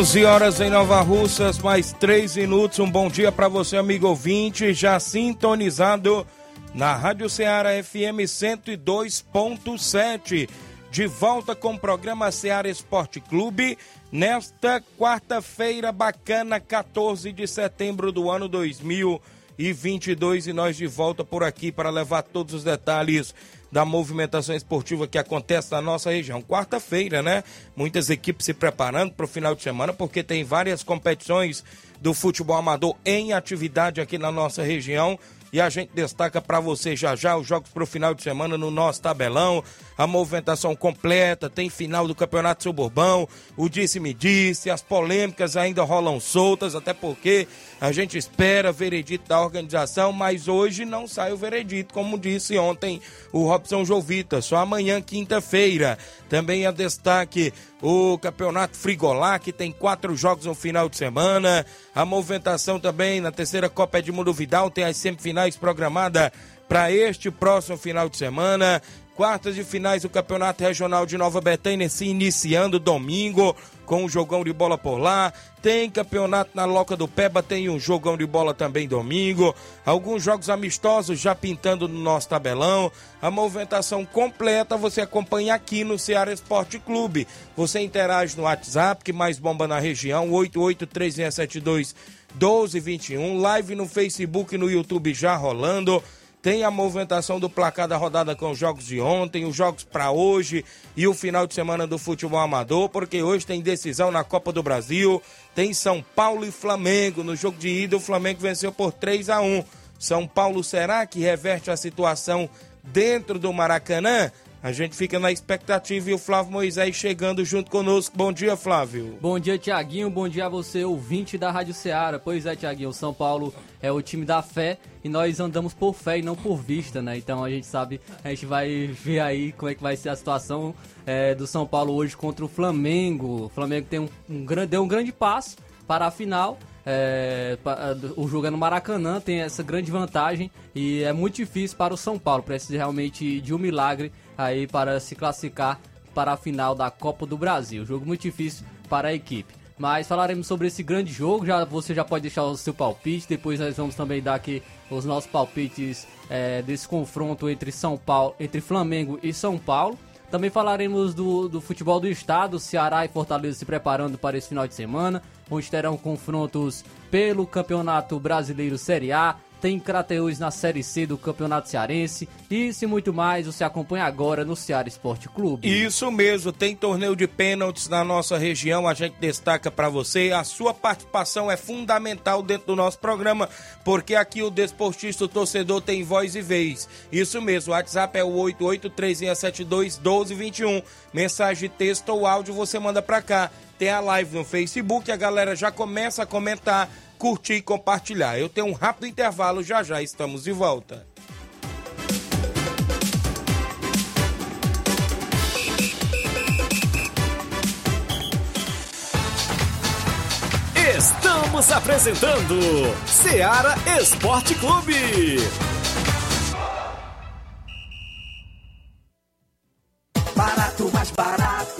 11 horas em Nova Russas, mais 3 minutos. Um bom dia para você, amigo ouvinte, já sintonizado na Rádio Ceará FM 102.7. De volta com o programa Ceará Esporte Clube, nesta quarta-feira bacana, 14 de setembro do ano 2022. E nós de volta por aqui para levar todos os detalhes da movimentação esportiva que acontece na nossa região. Quarta-feira, né? Muitas equipes se preparando para o final de semana, porque tem várias competições do futebol amador em atividade aqui na nossa região. E a gente destaca para você já já os jogos para o final de semana no nosso tabelão, a movimentação completa, tem final do Campeonato Suburbão, o disse-me-disse, as polêmicas ainda rolam soltas, até porque a gente espera veredito da organização, mas hoje não sai o veredito, como disse ontem o Robson Jovita, só amanhã, quinta-feira. Também a destaque o Campeonato Frigolá, que tem quatro jogos no final de semana. A movimentação também na terceira Copa Edmundo Vidal tem as semifinais programadas para este próximo final de semana. Quartas de finais do Campeonato Regional de Nova Betânia se iniciando domingo com um jogão de bola por lá. Tem campeonato na Loca do Peba, tem um jogão de bola também domingo. Alguns jogos amistosos já pintando no nosso tabelão. A movimentação completa você acompanha aqui no Ceará Esporte Clube. Você interage no WhatsApp, que mais bomba na região, 883672 1221. Live no Facebook e no YouTube já rolando tem a movimentação do placar da rodada com os jogos de ontem, os jogos para hoje e o final de semana do futebol amador, porque hoje tem decisão na Copa do Brasil, tem São Paulo e Flamengo. No jogo de ida, o Flamengo venceu por 3 a 1. São Paulo será que reverte a situação dentro do Maracanã? A gente fica na expectativa e o Flávio Moisés chegando junto conosco. Bom dia, Flávio. Bom dia, Tiaguinho. Bom dia a você, ouvinte da Rádio Ceará. Pois é, Tiaguinho, São Paulo é o time da fé e nós andamos por fé e não por vista, né? Então a gente sabe, a gente vai ver aí como é que vai ser a situação é, do São Paulo hoje contra o Flamengo. O Flamengo tem um, um, deu um grande passo para a final é, o jogo é no Maracanã, tem essa grande vantagem e é muito difícil para o São Paulo. Precisa realmente de um milagre aí para se classificar para a final da Copa do Brasil. Jogo muito difícil para a equipe. Mas falaremos sobre esse grande jogo. Já você já pode deixar o seu palpite. Depois nós vamos também dar aqui os nossos palpites é, desse confronto entre São Paulo, entre Flamengo e São Paulo. Também falaremos do, do futebol do estado, Ceará e Fortaleza se preparando para esse final de semana, onde terão confrontos pelo Campeonato Brasileiro Série A, tem Crateus na Série C do Campeonato Cearense. Isso e muito mais você acompanha agora no Ceará Esporte Clube. Isso mesmo, tem torneio de pênaltis na nossa região, a gente destaca para você. A sua participação é fundamental dentro do nosso programa, porque aqui o desportista, o torcedor tem voz e vez. Isso mesmo, o WhatsApp é o 8836721221. Mensagem, texto ou áudio você manda para cá. Tem a live no Facebook, a galera já começa a comentar curtir e compartilhar. Eu tenho um rápido intervalo, já já estamos de volta. Estamos apresentando Seara Esporte Clube. Barato, mais barato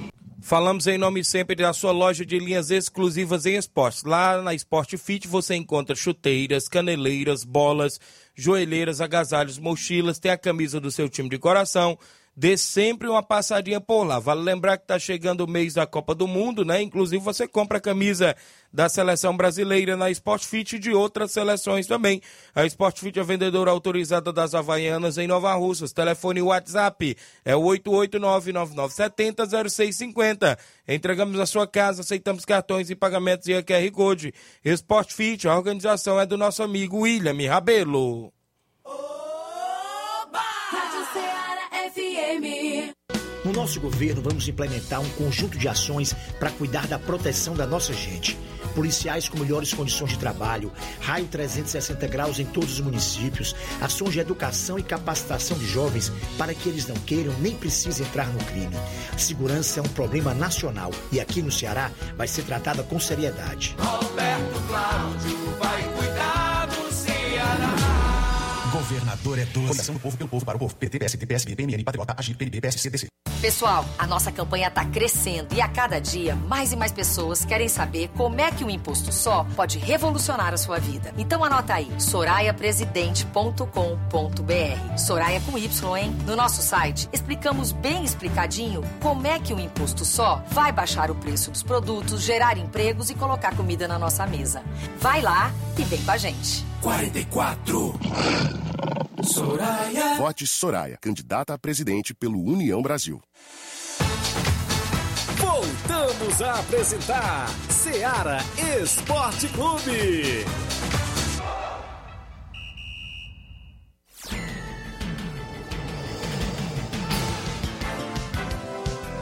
Falamos em nome sempre da sua loja de linhas exclusivas em esportes. Lá na Sport Fit você encontra chuteiras, caneleiras, bolas, joelheiras, agasalhos, mochilas, tem a camisa do seu time de coração. Dê sempre uma passadinha por lá. Vale lembrar que está chegando o mês da Copa do Mundo, né? Inclusive você compra a camisa da seleção brasileira na Sport Fit e de outras seleções também. A Sport Fit é vendedora autorizada das Havaianas em Nova Russas. Telefone WhatsApp é o 889-9970-0650. Entregamos na sua casa, aceitamos cartões e pagamentos e QR Code. Sport Fit, a organização é do nosso amigo William Rabelo. No nosso governo, vamos implementar um conjunto de ações para cuidar da proteção da nossa gente. Policiais com melhores condições de trabalho, raio 360 graus em todos os municípios, ações de educação e capacitação de jovens para que eles não queiram nem precisem entrar no crime. Segurança é um problema nacional e aqui no Ceará vai ser tratada com seriedade. Roberto Cláudio vai cuidar do Ceará. Governador é doce. Coligação do povo pelo povo para o povo. PT, PST, PSB, PMN, Patriota, Agir, PNB, PSC. Pessoal, a nossa campanha está crescendo e a cada dia mais e mais pessoas querem saber como é que o imposto só pode revolucionar a sua vida. Então anota aí, soraiapresidente.com.br. Soraya com Y, hein? No nosso site explicamos bem explicadinho como é que o imposto só vai baixar o preço dos produtos, gerar empregos e colocar comida na nossa mesa. Vai lá e vem com a gente. 44. Soraya. Vote Soraya, candidata a presidente pelo União Brasil. Voltamos a apresentar Seara Esporte Clube.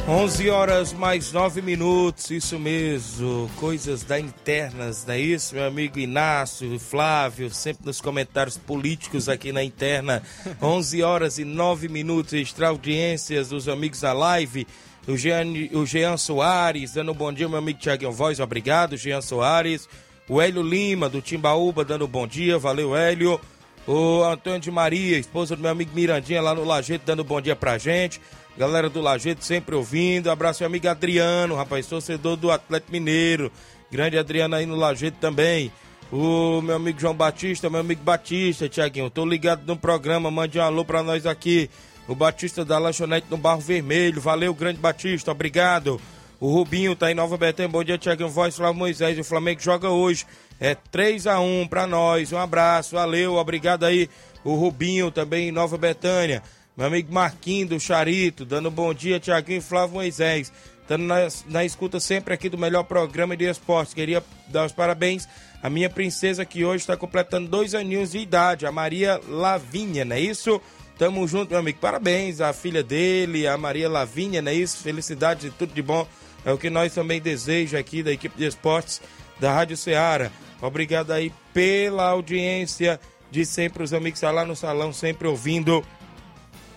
11 horas mais 9 minutos, isso mesmo. Coisas da internas, não é isso, meu amigo Inácio, Flávio, sempre nos comentários políticos aqui na interna. 11 horas e 9 minutos, extra audiências dos amigos da live. O Jean, o Jean Soares, dando um bom dia, meu amigo Tiaguinho Voz, obrigado, Jean Soares. O Hélio Lima, do Timbaúba, dando um bom dia, valeu, Hélio. O Antônio de Maria, esposa do meu amigo Mirandinha, lá no Lajeito, dando um bom dia pra gente. Galera do Lajeito sempre ouvindo. Abraço, meu amigo Adriano, rapaz, torcedor do Atlético Mineiro. Grande Adriano aí no Lajeito também. O meu amigo João Batista, meu amigo Batista, Tiaguinho. Tô ligado no programa, mande um alô pra nós aqui. O Batista da Lanchonete no Barro Vermelho. Valeu, grande Batista, obrigado. O Rubinho tá em Nova Betânia. Bom dia, Tiaguinho Voz, Flávio Moisés. O Flamengo joga hoje. É 3 a 1 pra nós. Um abraço, valeu, obrigado aí. O Rubinho também em Nova Betânia. Meu amigo Marquinho do Charito, dando bom dia, Tiaguinho e Flávio Moisés. Estando na, na escuta sempre aqui do melhor programa de esportes. Queria dar os parabéns à minha princesa que hoje está completando dois aninhos de idade, a Maria Lavinha, não é isso? Tamo junto, meu amigo. Parabéns à filha dele, a Maria Lavinha, não é isso? Felicidade e tudo de bom. É o que nós também desejamos aqui da equipe de esportes da Rádio Ceará. Obrigado aí pela audiência de sempre, os amigos estão lá no salão, sempre ouvindo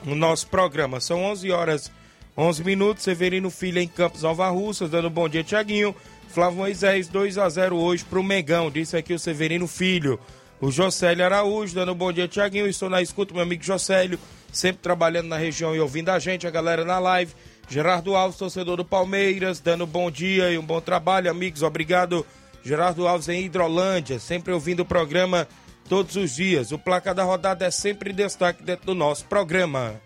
o nosso programa. São 11 horas 11 minutos. Severino Filho em Campos Russa, dando bom dia, Tiaguinho. Flávio Moisés, 2 a 0 hoje pro Megão, disse aqui o Severino Filho. O Jocélio Araújo, dando bom dia, Tiaguinho. Estou na escuta, meu amigo Jocélio, sempre trabalhando na região e ouvindo a gente, a galera na live. Gerardo Alves, torcedor do Palmeiras, dando bom dia e um bom trabalho, amigos. Obrigado, Gerardo Alves em Hidrolândia, sempre ouvindo o programa todos os dias. O placar da rodada é sempre destaque dentro do nosso programa.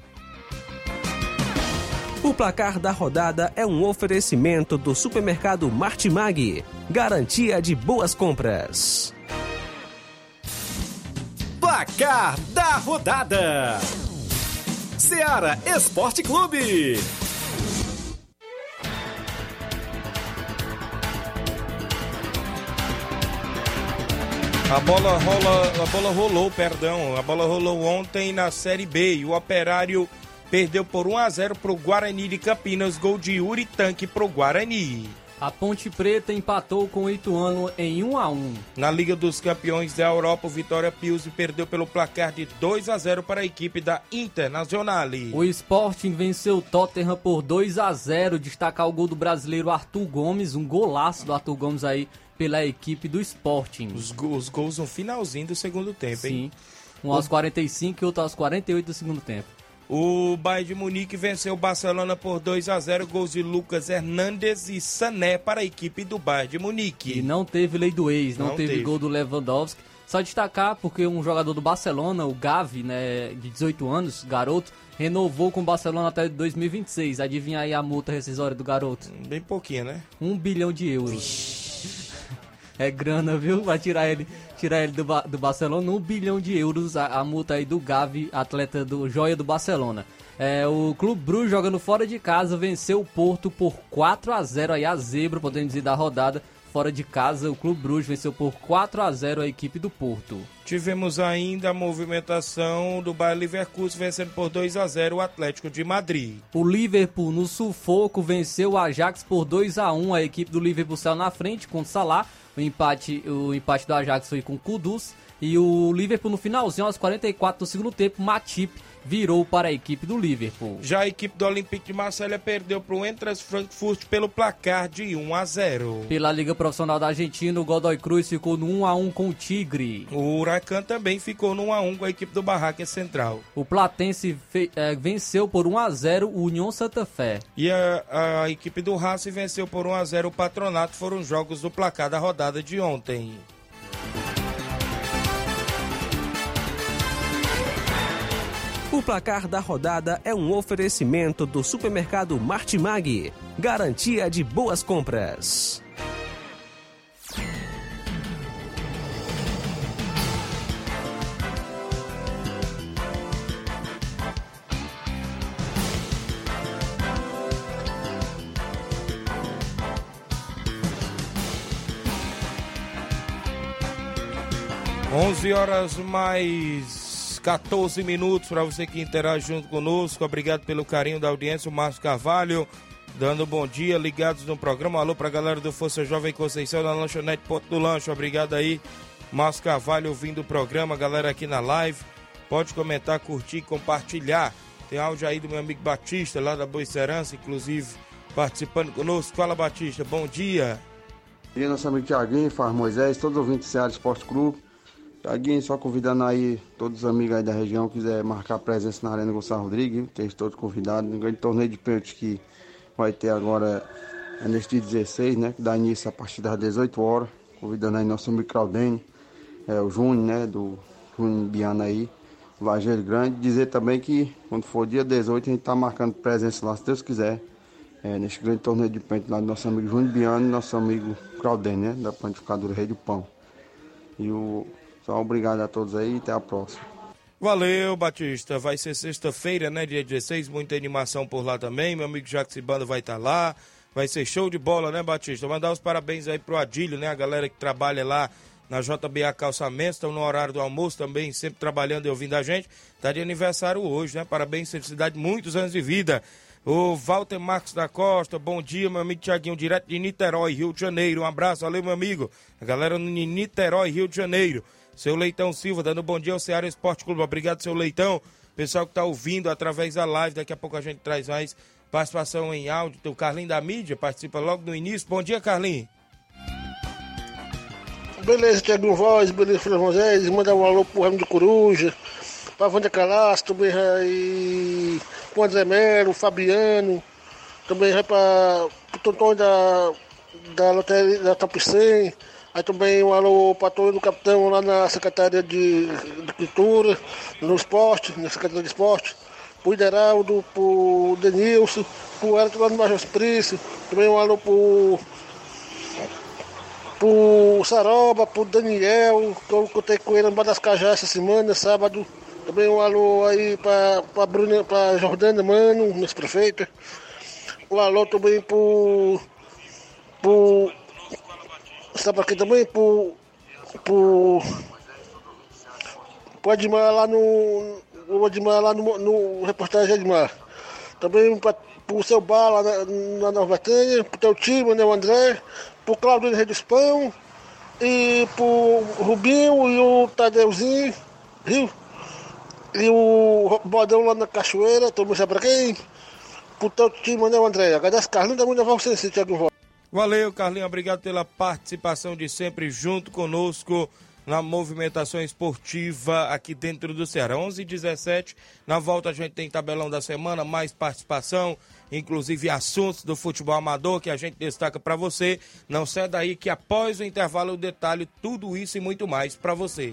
O placar da rodada é um oferecimento do supermercado Martimag. Garantia de boas compras. Placar da rodada: Seara Esporte Clube. A bola rola, a bola rolou, perdão, a bola rolou ontem na Série B e o Operário perdeu por 1 a 0 pro Guarani de Campinas, gol de Yuri Tanque pro Guarani. A Ponte Preta empatou com o Ituano em 1 a 1. Na Liga dos Campeões da Europa, o Vitória Pilsen perdeu pelo placar de 2 a 0 para a equipe da Internacional. O Sporting venceu o Tottenham por 2 a 0. Destacar o gol do brasileiro Arthur Gomes, um golaço do Arthur Gomes aí pela equipe do Sporting. Os, go- os gols no finalzinho do segundo tempo, hein? Sim. Um aos 45 e outro aos 48 do segundo tempo. O Bayern de Munique venceu o Barcelona por 2 a 0 gols de Lucas Hernandes e Sané para a equipe do Bayern de Munique. E não teve lei do ex, não, Não teve, teve. gol do Lewandowski. Só destacar porque um jogador do Barcelona, o Gavi, né, de 18 anos, garoto, renovou com o Barcelona até 2026. Adivinha aí a multa rescisória do garoto? Bem pouquinho, né? Um bilhão de euros. É grana, viu? Vai tirar ele, tirar ele do, do Barcelona, um bilhão de euros a, a multa aí do Gavi, atleta do Joia do Barcelona. É, o Clube Bruges jogando fora de casa venceu o Porto por 4 a 0 aí a zebra, podemos dizer da rodada. Fora de casa, o Clube Bruges venceu por 4 a 0 a equipe do Porto. Tivemos ainda a movimentação do Bayer Leverkusen vencendo por 2 a 0 o Atlético de Madrid. O Liverpool no sufoco venceu o Ajax por 2 a 1 A equipe do Liverpool saiu na frente com o Salah. O empate, o empate do Ajax foi com Kudus. E o Liverpool no finalzinho, aos 44 do segundo tempo, Matip virou para a equipe do Liverpool. Já a equipe do Olympique de Marselha perdeu para o Entras Frankfurt pelo placar de 1 a 0. Pela Liga Profissional da Argentina, o Godoy Cruz ficou no 1 a 1 com o Tigre. O Huracan também ficou no 1 a 1 com a equipe do Barraca Central. O Platense eh, venceu por 1 a 0 o União Santa Fé. E a, a equipe do Racing venceu por 1 a 0 o Patronato. Foram os jogos do placar da rodada de ontem. O placar da rodada é um oferecimento do supermercado Martimag. Garantia de boas compras. Onze horas mais 14 minutos para você que interage junto conosco. Obrigado pelo carinho da audiência. O Márcio Carvalho dando bom dia, ligados no programa. Alô pra galera do Força Jovem Conceição da Lanchonete Ponto do Lancho. Obrigado aí, Márcio Carvalho ouvindo o programa. Galera aqui na live, pode comentar, curtir, compartilhar. Tem áudio aí do meu amigo Batista, lá da Boicerança, inclusive, participando conosco. Fala, Batista, bom dia. E nosso amigo Tiaguinho, Faz Moisés, todos os ouvintes do Ceará Esporte Clube. Tiaguinho, só convidando aí todos os amigos aí da região quiser marcar presença na Arena Gonçalo Rodrigues? Tem todos convidados. No grande torneio de pênalti que vai ter agora é neste dia 16, né? Que dá início a partir das 18 horas. Convidando aí nosso amigo Claudene, é, o Júnior, né? Do Júnior Biana aí, Lajeiro Grande. Dizer também que quando for dia 18 a gente tá marcando presença lá, se Deus quiser. É, neste grande torneio de pente lá do nosso amigo Júnior Biano e nosso amigo Claudene, né? Da Pantificadora Rei do Pão. E o. Só obrigado a todos aí e até a próxima. Valeu, Batista. Vai ser sexta-feira, né? Dia 16, muita animação por lá também. Meu amigo Jacques Banda vai estar lá. Vai ser show de bola, né, Batista? Mandar os parabéns aí pro Adílio, né? A galera que trabalha lá na JBA Calçamentos, estão no horário do almoço também, sempre trabalhando e ouvindo a gente. Tá de aniversário hoje, né? Parabéns, felicidade, muitos anos de vida. O Walter Marcos da Costa, bom dia, meu amigo Tiaguinho, direto de Niterói, Rio de Janeiro. Um abraço, valeu, meu amigo. A galera no Niterói, Rio de Janeiro. Seu Leitão Silva, dando bom dia ao Ceará Esporte Clube. Obrigado, seu Leitão. Pessoal que tá ouvindo através da live, daqui a pouco a gente traz mais participação em áudio. O Carlinho da mídia, participa logo no início. Bom dia, Carlinho. Beleza, Tiaguinho Voz, beleza, Filho Moisés, mandar um alô pro Ramo de Coruja, pra Wanda Calaço, também aí, pro André Melo, Fabiano, também vai pra, pro Tonton da, da loteria da Top 100, aí também um alô pra todo do capitão lá na Secretaria de, de Cultura, no esporte, na Secretaria de Esporte, pro Ideraldo, pro Denilson, pro Elton lá no Major Prício, também um alô pro pro Saroba, pro Daniel, que eu contei com ele no Bar das Cajás essa semana, sábado. Também um alô aí pra, Bruna, pra Jordana Mano, nosso prefeito. Um alô também pro. pro. Sabe aqui também? Pro. pro. pro Admar lá no. O Admar lá no, no reportagem Admar. Também pra, pro seu bar lá na, na Nova Betânia, pro teu time, né, o André, pro Claudinho Rei dos Pão, e pro Rubinho e o Tadeuzinho, viu? E o Bodão lá na Cachoeira, todo mundo sabe pra quem? Pro teu time, né, o André? Agradece Carlinhos da Mundial você, Thiago Voz. Valeu, Carlinhos. Obrigado pela participação de sempre junto conosco na movimentação esportiva aqui dentro do Ceará. 11 h 17 Na volta a gente tem tabelão da semana, mais participação, inclusive assuntos do futebol amador que a gente destaca para você. Não sai daí que após o intervalo eu detalhe tudo isso e muito mais para você.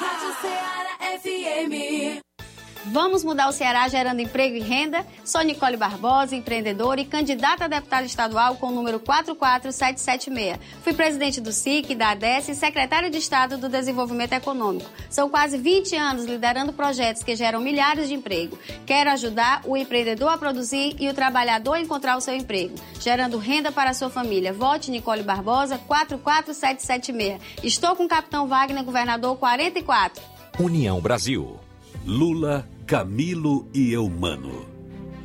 Rádio Ceará FM. Vamos mudar o Ceará gerando emprego e renda? Sou Nicole Barbosa, empreendedora e candidata a deputada estadual com o número 44776. Fui presidente do SIC, da ADES e secretária de Estado do Desenvolvimento Econômico. São quase 20 anos liderando projetos que geram milhares de empregos. Quero ajudar o empreendedor a produzir e o trabalhador a encontrar o seu emprego, gerando renda para a sua família. Vote Nicole Barbosa, 44776. Estou com o capitão Wagner, governador 44. União Brasil. Lula, Camilo e Eumano.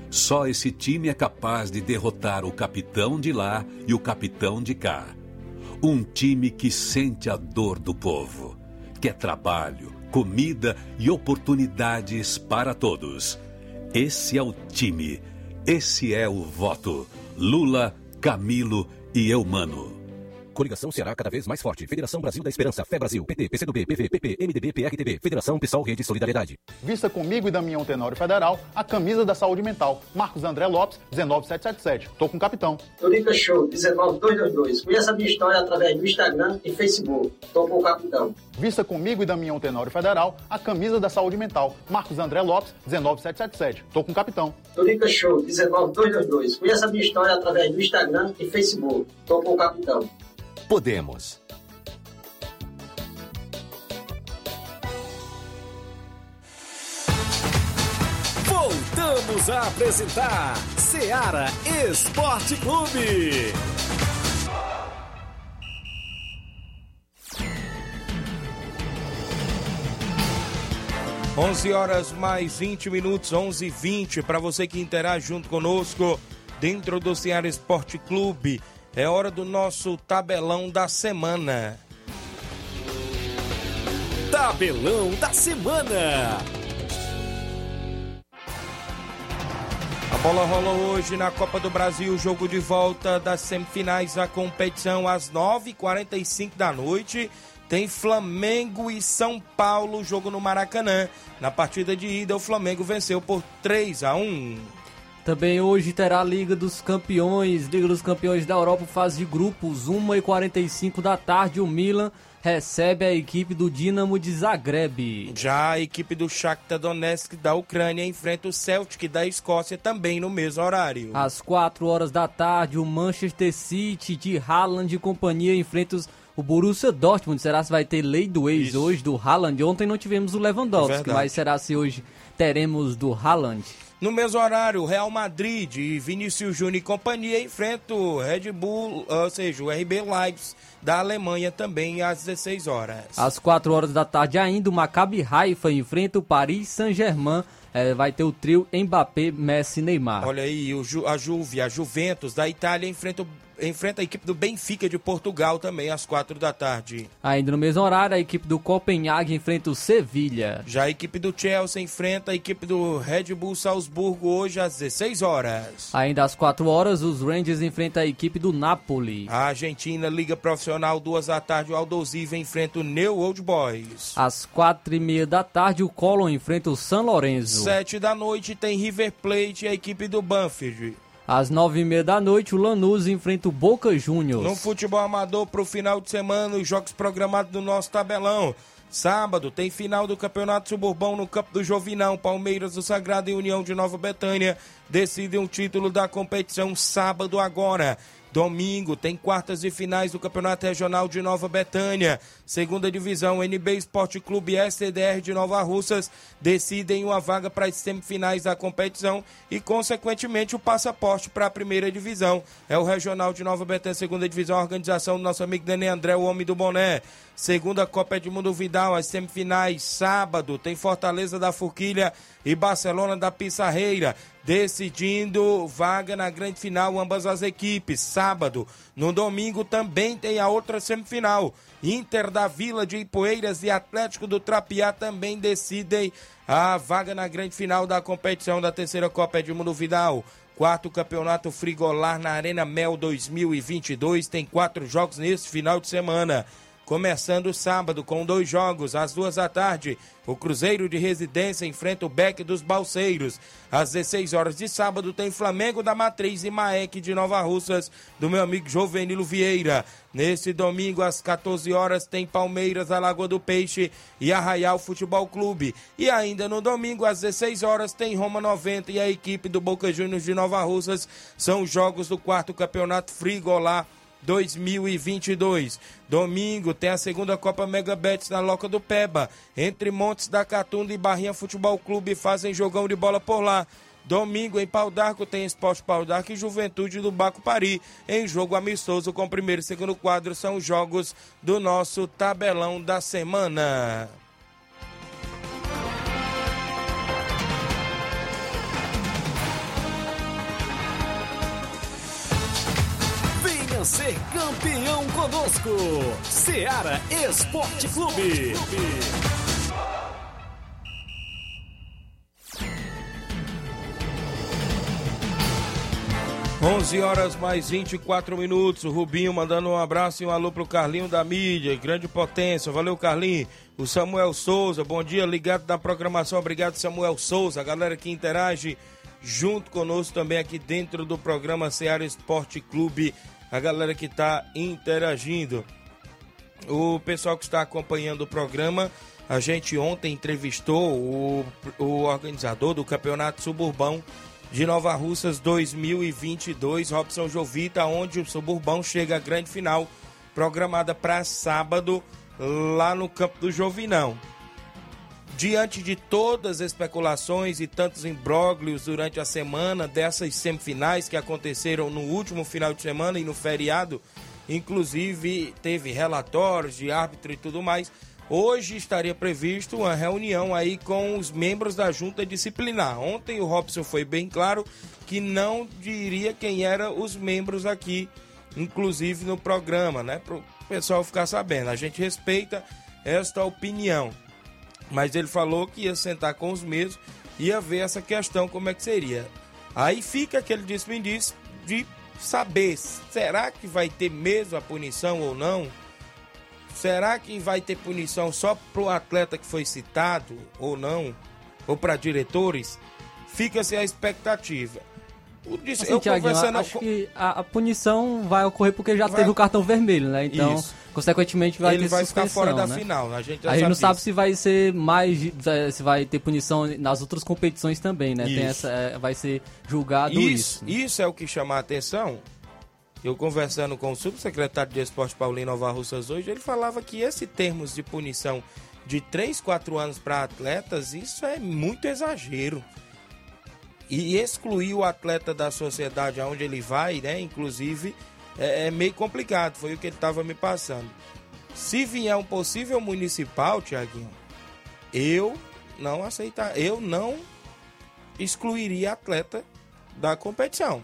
Só esse time é capaz de derrotar o capitão de lá e o capitão de cá. Um time que sente a dor do povo, quer trabalho, comida e oportunidades para todos. Esse é o time, esse é o voto. Lula, Camilo e Eumano. Coligação Ceará cada vez mais forte. Federação Brasil da Esperança, Fé Brasil, PT, PCdoB, PV, PP, MDB, PRTB, Federação PSOL Rede Solidariedade. Vista comigo e Damião Tenório Federal a camisa da saúde mental. Marcos André Lopes, 19777. Tô com o capitão. Turica Show, 19222. Conheça a minha história através do Instagram e Facebook. Tô com o capitão. Vista comigo e Damião Tenório Federal a camisa da saúde mental. Marcos André Lopes, 19777. Tô com o capitão. Turica Show, 19222. Conheça a minha história através do Instagram e Facebook. Tô com o capitão. Podemos. Voltamos a apresentar Seara Esporte Clube. 11 horas mais 20 minutos, 11 e 20 para você que interage junto conosco dentro do Ceará Esporte Clube. É hora do nosso tabelão da semana. Tabelão da semana. A bola rola hoje na Copa do Brasil, jogo de volta das semifinais da competição às 9h45 da noite. Tem Flamengo e São Paulo, jogo no Maracanã. Na partida de ida, o Flamengo venceu por 3 a 1. Também hoje terá a Liga dos Campeões, Liga dos Campeões da Europa, fase de grupos, 1h45 da tarde. O Milan recebe a equipe do Dinamo de Zagreb. Já a equipe do Shakhtar Donetsk da Ucrânia enfrenta o Celtic da Escócia também no mesmo horário. Às 4 horas da tarde, o Manchester City de Haaland e companhia enfrenta os o Borussia Dortmund. Será se vai ter lei do ex Isso. hoje do Haaland? Ontem não tivemos o Lewandowski, Verdade. mas será se hoje teremos do Haaland? No mesmo horário, Real Madrid e Vinícius Júnior e companhia enfrentam o Red Bull, ou seja, o RB Leipzig da Alemanha também às 16 horas. Às 4 horas da tarde ainda, o Maccabi Haifa enfrenta o Paris Saint-Germain. É, vai ter o trio Mbappé, Messi e Neymar. Olha aí, o Ju- a Juve, a Juventus da Itália enfrenta o enfrenta a equipe do Benfica de Portugal também às quatro da tarde. Ainda no mesmo horário, a equipe do Copenhague enfrenta o Sevilha. Já a equipe do Chelsea enfrenta a equipe do Red Bull Salzburgo hoje às 16 horas. Ainda às 4 horas, os Rangers enfrentam a equipe do Napoli. A Argentina Liga Profissional, duas da tarde, o Aldosiva enfrenta o New Old Boys. Às 4 e meia da tarde, o Colon enfrenta o San Lorenzo. Sete da noite tem River Plate e a equipe do Banfield. Às 9 e meia da noite, o Lanús enfrenta o Boca Juniors. No futebol amador para o final de semana, os jogos programados do nosso tabelão. Sábado tem final do Campeonato Suburbão no Campo do Jovinão. Palmeiras do Sagrado e União de Nova Betânia decidem o título da competição sábado agora. Domingo tem quartas e finais do Campeonato Regional de Nova Betânia. Segunda divisão, NB Esporte Clube STDR de Nova Russas decidem uma vaga para as semifinais da competição e, consequentemente, o passaporte para a primeira divisão. É o Regional de Nova Betânia, segunda divisão, a organização do nosso amigo Dani André, o homem do boné. Segunda Copa Edmundo Vidal, as semifinais, sábado, tem Fortaleza da Forquilha e Barcelona da Pissarreira, decidindo vaga na grande final, ambas as equipes. Sábado, no domingo, também tem a outra semifinal. Inter da Vila de Ipueiras e Atlético do Trapiá também decidem a vaga na grande final da competição da terceira Copa Edmundo Vidal. Quarto campeonato frigolar na Arena Mel 2022. Tem quatro jogos nesse final de semana. Começando sábado com dois jogos, às duas da tarde, o Cruzeiro de Residência enfrenta o Beck dos Balseiros. Às 16 horas de sábado tem Flamengo da Matriz e Maek de Nova Russas, do meu amigo Jovenilo Vieira. Neste domingo, às 14 horas, tem Palmeiras, a Lagoa do Peixe e Arraial Futebol Clube. E ainda no domingo, às 16 horas, tem Roma 90 e a equipe do Boca Juniors de Nova Russas. São os jogos do quarto campeonato Frigolá 2022. Domingo tem a segunda Copa Mega Bets na Loca do Peba. Entre Montes da Catunda e Barrinha Futebol Clube fazem jogão de bola por lá. Domingo em Pau d'Arco tem Esporte Pau d'Arco e Juventude do Baco Pari. Em jogo amistoso com primeiro e segundo quadro são os jogos do nosso tabelão da semana. Ser campeão conosco. Seara Esporte Clube. 11 horas mais 24 minutos. O Rubinho mandando um abraço e um alô pro Carlinho da mídia, grande potência. Valeu, Carlinho. O Samuel Souza, bom dia, ligado na programação. Obrigado, Samuel Souza. A galera que interage junto conosco também aqui dentro do programa Seara Esporte Clube. A galera que está interagindo. O pessoal que está acompanhando o programa, a gente ontem entrevistou o, o organizador do Campeonato Suburbão de Nova Russas 2022, Robson Jovita, onde o Suburbão chega à grande final, programada para sábado, lá no campo do Jovinão. Diante de todas as especulações e tantos imbróglios durante a semana dessas semifinais que aconteceram no último final de semana e no feriado, inclusive teve relatórios de árbitro e tudo mais. Hoje estaria previsto uma reunião aí com os membros da junta disciplinar. Ontem o Robson foi bem claro que não diria quem eram os membros aqui, inclusive no programa, né? Para o pessoal ficar sabendo. A gente respeita esta opinião. Mas ele falou que ia sentar com os mesmos, ia ver essa questão, como é que seria. Aí fica aquele disse de saber, será que vai ter mesmo a punição ou não? Será que vai ter punição só para o atleta que foi citado ou não? Ou para diretores? Fica-se a expectativa. Assim, eu Thiaguinho, conversando acho que a, a punição vai ocorrer porque já Vai- teve o cartão vermelho, né? Então, Isso. Consequentemente, vai Ele ter vai ficar fora da né? final, a gente A gente não sabe sabe se vai ser mais, de- se vai ter punição nas outras competições também, né? Essa, é, vai ser julgado isso, isso. isso é o que chama a atenção. Eu conversando com o subsecretário de Esporte Paulinho Nova Russas hoje, ele falava que esse termos de punição de 3, 4 anos para atletas, isso é muito exagero. E excluir o atleta da sociedade aonde ele vai, né, inclusive, é, é meio complicado, foi o que ele estava me passando. Se vier um possível municipal, Tiaguinho, eu não aceitar, eu não excluiria atleta da competição.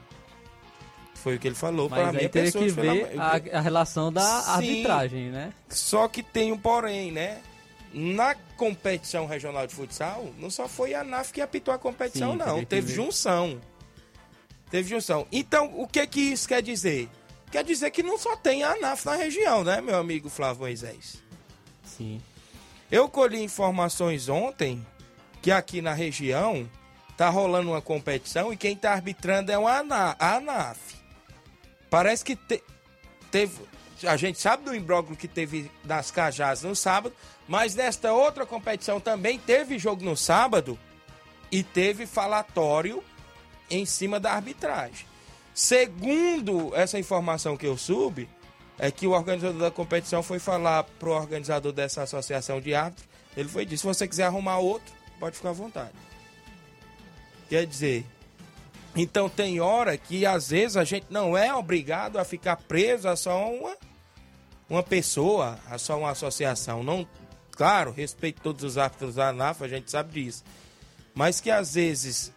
Foi o que ele falou para minha teria que ver a, a relação da Sim. arbitragem, né? Só que tem um porém, né? Na competição regional de futsal, não só foi a NAF que apitou a competição, Sim, não. Teve junção. Teve junção. Então, o que que isso quer dizer? Quer dizer que não só tem a ANAF na região, né, meu amigo Flávio Moisés? Sim. Eu colhi informações ontem que aqui na região tá rolando uma competição e quem tá arbitrando é uma ANA- a ANAF. Parece que te- teve. A gente sabe do imbróglio que teve das Cajás no sábado, mas nesta outra competição também teve jogo no sábado e teve falatório em cima da arbitragem. Segundo essa informação que eu soube, é que o organizador da competição foi falar pro organizador dessa associação de árbitros, ele foi disse, se você quiser arrumar outro, pode ficar à vontade. Quer dizer, então tem hora que às vezes a gente não é obrigado a ficar preso a só uma, uma pessoa, a só uma associação. Não, claro, respeito todos os árbitros da ANAF, a gente sabe disso. Mas que às vezes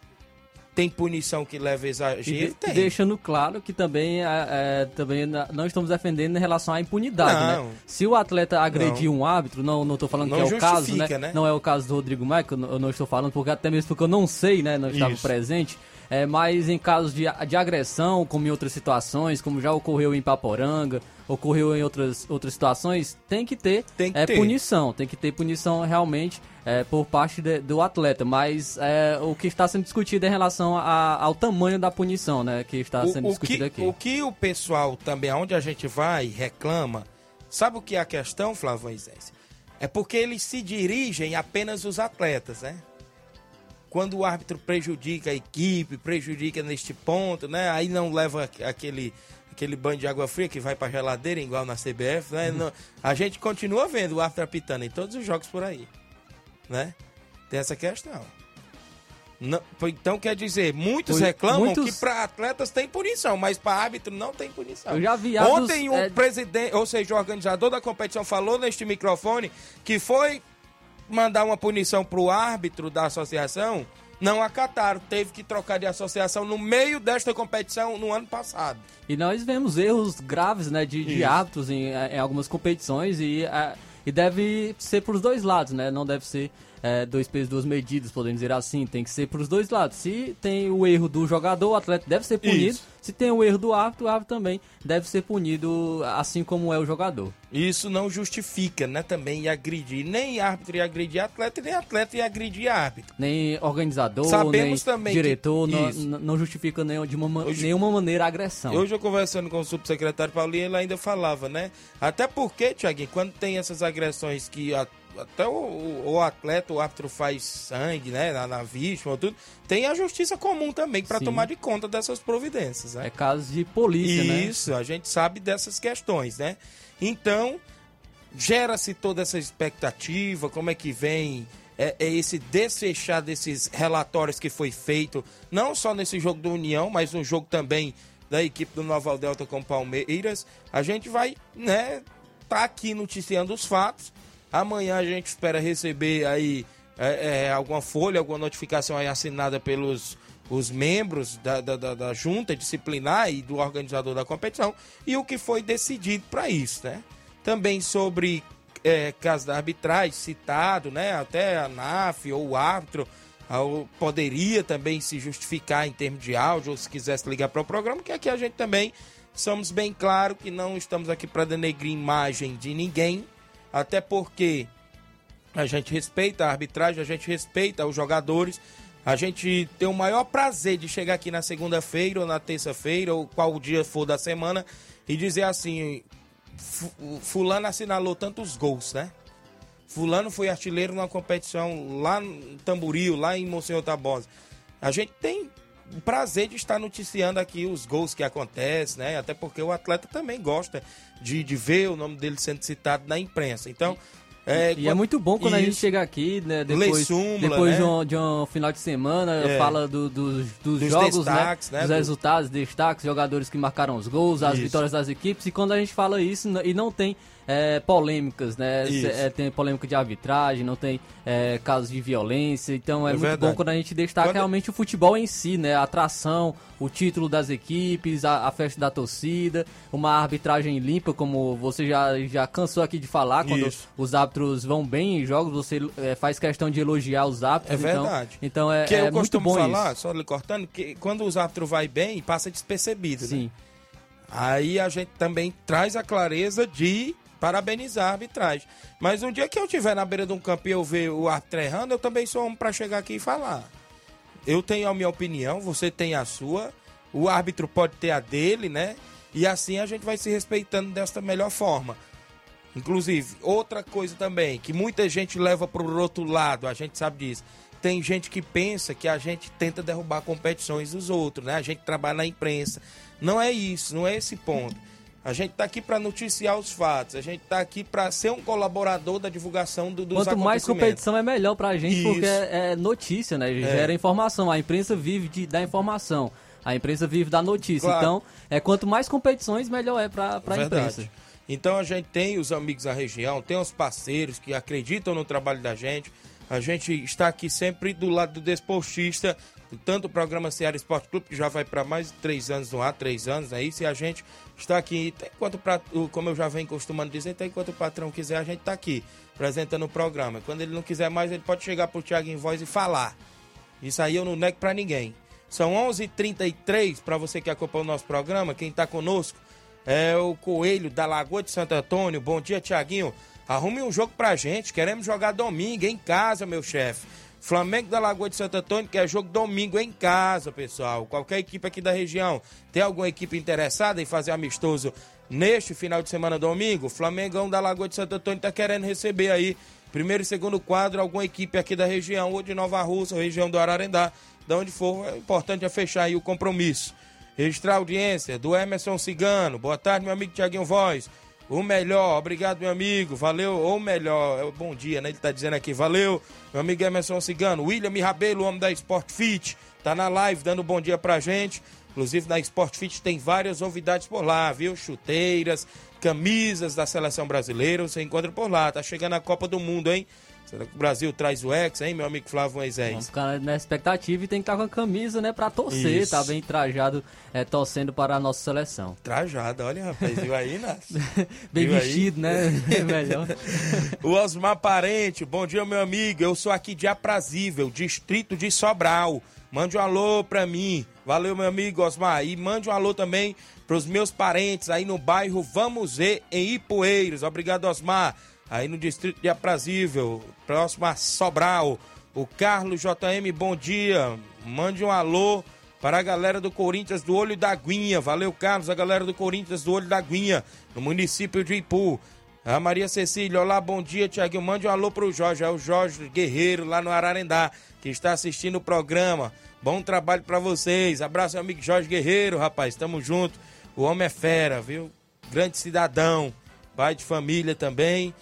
tem punição que leva a exagero, de- tem. deixando claro que também, é, é, também não estamos defendendo em relação à impunidade, Não. né? Se o atleta agredir um árbitro, não não estou falando Não que é o caso, né? né? Não é o caso do Rodrigo Maia, que não, eu não estou falando, porque até mesmo porque eu não sei, né? Não estava Isso. presente. É, mas em casos de, de agressão, como em outras situações, como já ocorreu em Paporanga, ocorreu em outras, outras situações, tem que ter, Tem que é, ter. punição. Tem que ter punição realmente é, por parte de- do atleta. Mas é, o que está sendo discutido em relação a- ao tamanho da punição, né? Que está sendo o, o discutido que, aqui. o que o pessoal também, aonde a gente vai, reclama, sabe o que é a questão, Flávio Moisés? É porque eles se dirigem apenas os atletas, né? Quando o árbitro prejudica a equipe, prejudica neste ponto, né? Aí não leva aqu- aquele, aquele banho de água fria que vai pra geladeira, igual na CBF, né? Não- a gente continua vendo o árbitro apitando em todos os jogos por aí, né? Tem essa questão. Não- então quer dizer, muitos reclamam muitos- que para atletas tem punição, mas para árbitro não tem punição. Eu já vi Ontem o é, presidente, ou seja, o organizador da competição falou neste microfone que foi mandar uma punição para o árbitro da associação, não acataram, teve que trocar de associação no meio desta competição no ano passado. E nós vemos erros graves, né, de, de árbitros em, em algumas competições e, e deve ser para os dois lados, né? Não deve ser é, dois pesos, duas medidas, podemos dizer assim. Tem que ser para os dois lados. Se tem o erro do jogador, o atleta deve ser punido. Isso. Se tem o erro do árbitro, o árbitro também deve ser punido, assim como é o jogador. Isso não justifica, né, também ir agredir, nem árbitro ir agredir atleta, nem atleta ir agredir árbitro. Nem organizador, Sabemos nem também diretor, não, não justifica nem de uma, ma- Hoje- nenhuma maneira a agressão. Hoje eu conversando com o subsecretário Paulinho, ele ainda falava, né? Até porque, Tiaguinho, quando tem essas agressões que a- até o, o- o atleta, o árbitro faz sangue, né? Na, na vítima, tudo, tem a justiça comum também para tomar de conta dessas providências. Né? É caso de polícia, né? Isso, a gente sabe dessas questões, né? Então, gera-se toda essa expectativa, como é que vem é, é esse desfechar desses relatórios que foi feito, não só nesse jogo do União, mas no jogo também da equipe do Nova Delta com o Palmeiras. A gente vai, né, tá aqui noticiando os fatos. Amanhã a gente espera receber aí é, é, alguma folha, alguma notificação aí assinada pelos os membros da, da, da, da junta disciplinar e do organizador da competição e o que foi decidido para isso, né? Também sobre é, caso da arbitragem citado, né? Até a NAF ou o árbitro ao- poderia também se justificar em termos de áudio ou se quisesse ligar para o programa, que aqui a gente também somos bem claro que não estamos aqui para denegrir imagem de ninguém, até porque a gente respeita a arbitragem, a gente respeita os jogadores. A gente tem o maior prazer de chegar aqui na segunda-feira ou na terça-feira, ou qual dia for da semana, e dizer assim: fu- Fulano assinalou tantos gols, né? Fulano foi artilheiro numa competição lá em Tamboril, lá em Monsenhor Tabosa. A gente tem prazer de estar noticiando aqui os gols que acontecem, né? Até porque o atleta também gosta de, de ver o nome dele sendo citado na imprensa. Então. É, E é muito bom quando a gente Isso. chega aqui, né? Depois, súmula, depois né? de, um, de um final de semana, É. fala do- dos, dos, Dos jogos, destaques, né, Dos do- resultados, destaques, jogadores que marcaram os gols, as Isso. vitórias das equipes. E quando a gente fala isso e não tem é, polêmicas, né? É, tem polêmica de arbitragem, não tem é, casos de violência. Então é, É muito verdade. bom quando a gente destaca Quando- realmente o futebol em si, né? A atração, o título das equipes, a, a festa da torcida, uma arbitragem limpa, como você já, já cansou aqui de falar, quando Isso. os árbitros vão bem em jogos, você é, faz questão de elogiar os árbitros. É então- verdade. Então, é, que é eu muito costumo bom falar, isso. só lhe cortando, que quando os árbitros vai bem, passa despercebido, Sim. né? Aí a gente também traz a clareza de parabenizar a arbitragem. Mas um dia que eu estiver na beira de um campo e eu ver o árbitro errando, eu também sou homem para chegar aqui e falar. Eu tenho a minha opinião, você tem a sua, o árbitro pode ter a dele, né? E assim a gente vai se respeitando desta melhor forma. Inclusive, outra coisa também, que muita gente leva para o outro lado, a gente sabe disso. Tem gente que pensa que a gente tenta derrubar competições dos outros, né? A gente trabalha na imprensa. Não é isso, não é esse ponto. A gente está aqui para noticiar os fatos, a gente está aqui para ser um colaborador da divulgação do, dos Quanto mais competição é melhor pra gente, porque Isso. é, é notícia, né? É. Gera informação. A imprensa vive de, da informação. A imprensa vive da notícia. Claro. Então, é quanto mais competições, melhor é pra Verdade. imprensa. Então a gente tem os amigos da região, tem os parceiros que acreditam no trabalho da gente. A gente está aqui sempre do lado do desportista, tanto o programa Ceará Esporte Clube, que já vai para mais de três anos no ar, três anos, é isso, e a gente está aqui, enquanto, o o- como eu já venho costumando dizer, tem enquanto o patrão quiser, a gente está aqui, apresentando o programa. Quando ele não quiser mais, ele pode chegar pro Thiago em voz e falar. Isso aí eu não nego pra ninguém. São 11h33, para você que acompanha o nosso programa, quem tá conosco é o Coelho da Lagoa de Santo Antônio. Bom dia, Tiaguinho. Arrume um jogo pra gente. Queremos jogar domingo em casa, meu chefe. Flamengo da Lagoa de Santo Antônio quer jogo domingo em casa, pessoal. Qualquer equipe aqui da região tem alguma equipe interessada em fazer amistoso neste final de semana domingo? Flamengão da Lagoa de Santo Antônio tá querendo receber aí, primeiro e segundo quadro, alguma equipe aqui da região, ou de Nova Rússia, ou região do Ararendá, de onde for. É importante é fechar aí o compromisso. Registrar a audiência do Emerson Cigano. Boa tarde, meu amigo Tiaguinho Voz. O melhor, obrigado, meu amigo. Valeu, ou melhor, é bom dia, né? Ele tá dizendo aqui, valeu, meu amigo Emerson Cigano. William Rabelo, homem da Sport Fit, tá na live dando bom dia pra gente. Inclusive na Sport Fit tem várias novidades por lá, viu? Chuteiras, camisas da seleção brasileira, você encontra por lá. Tá chegando a Copa do Mundo, hein? Será que o Brasil traz o ex, hein, meu amigo Flávio Moisés? Vamos ficar na expectativa e tem que estar com a camisa, né, pra torcer, Isso. tá bem trajado, é, torcendo para a nossa seleção. Trajado, olha, rapaz, viu aí, Nácio? Bem Viu aí? vestido, né? É melhor. O Osmar Parente, bom dia, meu amigo. Eu sou aqui de Aprazível, distrito de Sobral. Mande um alô pra mim. Valeu, meu amigo Osmar. E mande um alô também pros meus parentes aí no bairro Vamos Ver, em Ipueiros. Obrigado, Osmar. Aí no distrito de Aprazível, próximo a Sobral. O Carlos JM, bom dia. Mande um alô para a galera do Corinthians do Olho da Guinha. Valeu, Carlos, a galera do Corinthians do Olho da Guinha, no município de Ipu. A Maria Cecília, olá, bom dia, Tiaguinho. Mande um alô pro Jorge, é o Jorge Guerreiro, lá no Ararendá, que está assistindo o programa. Bom trabalho para vocês. Abraço, meu amigo Jorge Guerreiro, rapaz, tamo junto. O homem é fera, viu? Grande cidadão, pai de família também.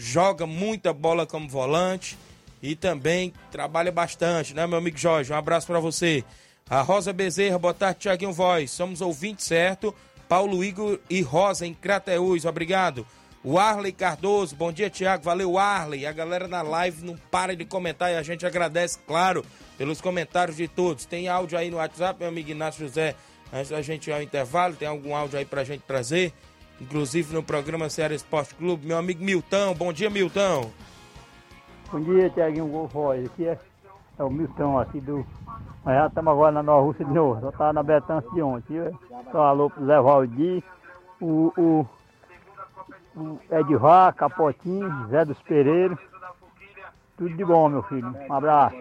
Joga muita bola como volante e também trabalha bastante, né, meu amigo Jorge? Um abraço para você. A Rosa Bezerra, boa tarde, Tiaguinho Voz. Somos ouvintes certo. Paulo Igor e Rosa em Crateús, obrigado. O Arley Cardoso, bom dia, Tiago. Valeu, Arley. A galera na live não para de comentar e a gente agradece, claro, pelos comentários de todos. Tem áudio aí no WhatsApp, meu amigo Inácio José. Antes da gente ir ao intervalo, tem algum áudio aí pra gente trazer? Inclusive no programa Ceará Esporte Clube. Meu amigo Milton, bom dia, Milton. Bom dia, Tiaguinho Voz. Aqui é, é o Milton aqui do. Nós já estamos agora na Nova Rússia de novo. Só estava na Betância de ontem. viu? Só alô pro Zé Valdir, o, o, o Edvar, Capotinho, Zé dos Pereiros. Tudo de bom, meu filho. Um abraço.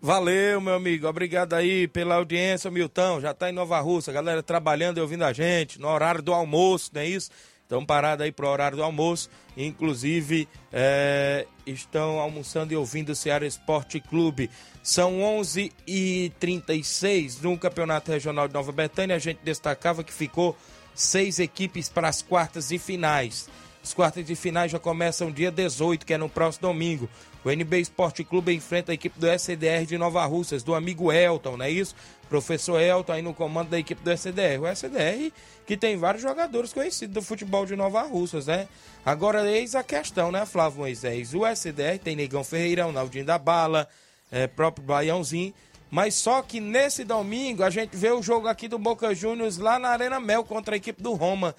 Valeu, meu amigo. Obrigado aí pela audiência, Milton. Já tá em Nova Rússia, galera trabalhando e ouvindo a gente no horário do almoço, não é isso? Estão parados aí pro horário do almoço. Inclusive, é, estão almoçando e ouvindo o Ceará Esporte Clube. São 11h36 no Campeonato Regional de Nova Betânia. A gente destacava que ficou seis equipes para as quartas e finais. As quartas de finais já começam dia 18, que é no próximo domingo. O NB Esporte Clube enfrenta a equipe do SDR de Nova Russas, do amigo Elton, não é isso? Professor Elton aí no comando da equipe do SDR. O SDR que tem vários jogadores conhecidos do futebol de Nova Russas, né? Agora, eis a questão, né, Flávio Moisés? O SDR tem Negão Ferreirão, Naldinho da Bala, é, próprio Baiãozinho. Mas só que nesse domingo a gente vê o jogo aqui do Boca Juniors lá na Arena Mel contra a equipe do Roma.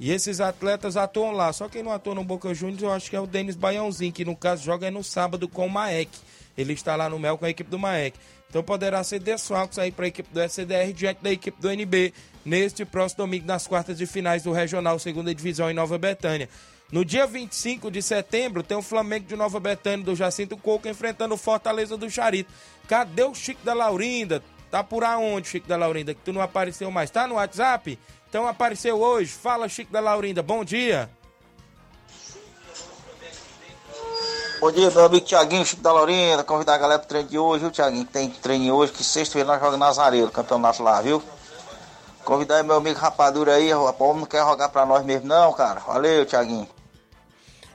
E esses atletas atuam lá. Só quem não atua no Boca Juniors eu acho que é o Denis Baiãozinho, que no caso joga é no sábado com o Maek. Ele está lá no Mel com a equipe do Maek. Então poderá ser desfalques aí para a equipe do SDR diante da equipe do NB neste próximo domingo nas quartas de finais do Regional Segunda Divisão em Nova Betânia. No dia 25 de setembro, tem o Flamengo de Nova Betânia do Jacinto Coco enfrentando o Fortaleza do Charito. Cadê o Chico da Laurinda? Tá por aonde, Chico da Laurinda? Que tu não apareceu mais. Tá no WhatsApp? Então apareceu hoje. Fala, Chico da Laurinda. Bom dia. Bom dia, meu amigo Tiaguinho, Chico da Laurinda. Convidar a galera pro treino de hoje, viu, Tiaguinho? Tem treino hoje, que sexta-feira nós jogamos Nazareiro, campeonato lá, viu? Convidar meu amigo Rapadura aí, o homem não quer jogar pra nós mesmo, não, cara. Valeu, Tiaguinho.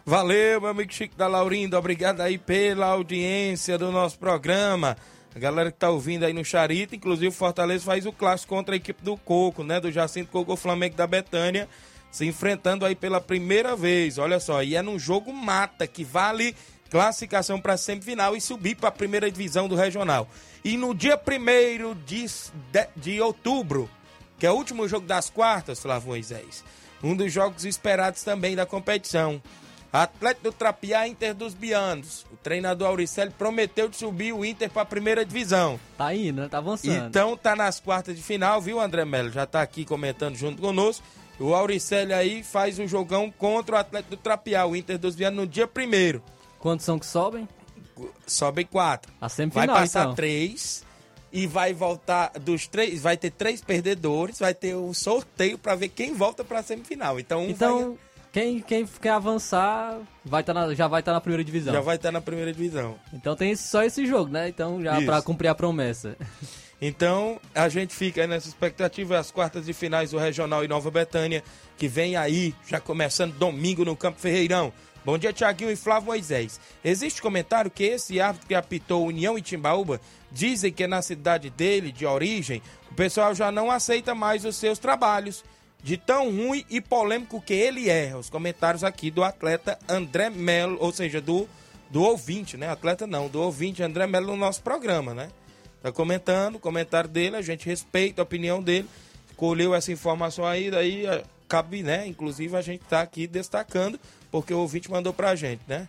Valeu, meu amigo Chico da Laurinda. Obrigado aí pela audiência do nosso programa. A galera que tá ouvindo aí no Charito, inclusive o Fortaleza faz o clássico contra a equipe do Coco, né? Do Jacinto Coco, Flamengo da Betânia, se enfrentando aí pela primeira vez. Olha só, e é num jogo mata que vale classificação para semifinal e subir para a primeira divisão do regional. E no dia 1 de, de, de outubro, que é o último jogo das quartas, Flávio Moisés, um dos jogos esperados também da competição. Atlético do Trapiá, Inter dos Bianos. O treinador Auricelli prometeu de subir o Inter para a primeira divisão. Tá indo, né? Tá avançando. Então tá nas quartas de final, viu, André Melo? Já tá aqui comentando junto conosco. O Auricelli aí faz um jogão contra o Atlético do Trapiá, o Inter dos Bianos, no dia primeiro. Quantos são que sobem? Sobem quatro. A semifinal, Vai passar então. três e vai voltar dos três, vai ter três perdedores, vai ter o sorteio para ver quem volta para a semifinal. Então, um Então, vai- quem, quem quer avançar vai tá na- já vai estar na primeira divisão. já vai estar na primeira divisão. Então tem só esse jogo, né? Então já pra cumprir a promessa. Então, a gente fica aí nessa expectativa, as quartas de finais do Regional e Nova Betânia, que vem aí, já começando domingo no Campo Ferreirão. Bom dia, Tiaguinho e Flávio Moisés. Existe comentário que esse árbitro que apitou União e Timbaúba dizem que na cidade dele, de origem, o pessoal já não aceita mais os seus trabalhos, de tão ruim e polêmico que ele é. Os comentários aqui do atleta André Melo, ou seja, do, do ouvinte, né? Atleta não, do ouvinte André Melo no nosso programa, né? Tá comentando, comentário dele, a gente respeita a opinião dele, colheu essa informação aí, daí eh, cabe, né? Inclusive a gente tá aqui destacando, porque o ouvinte mandou pra gente, né?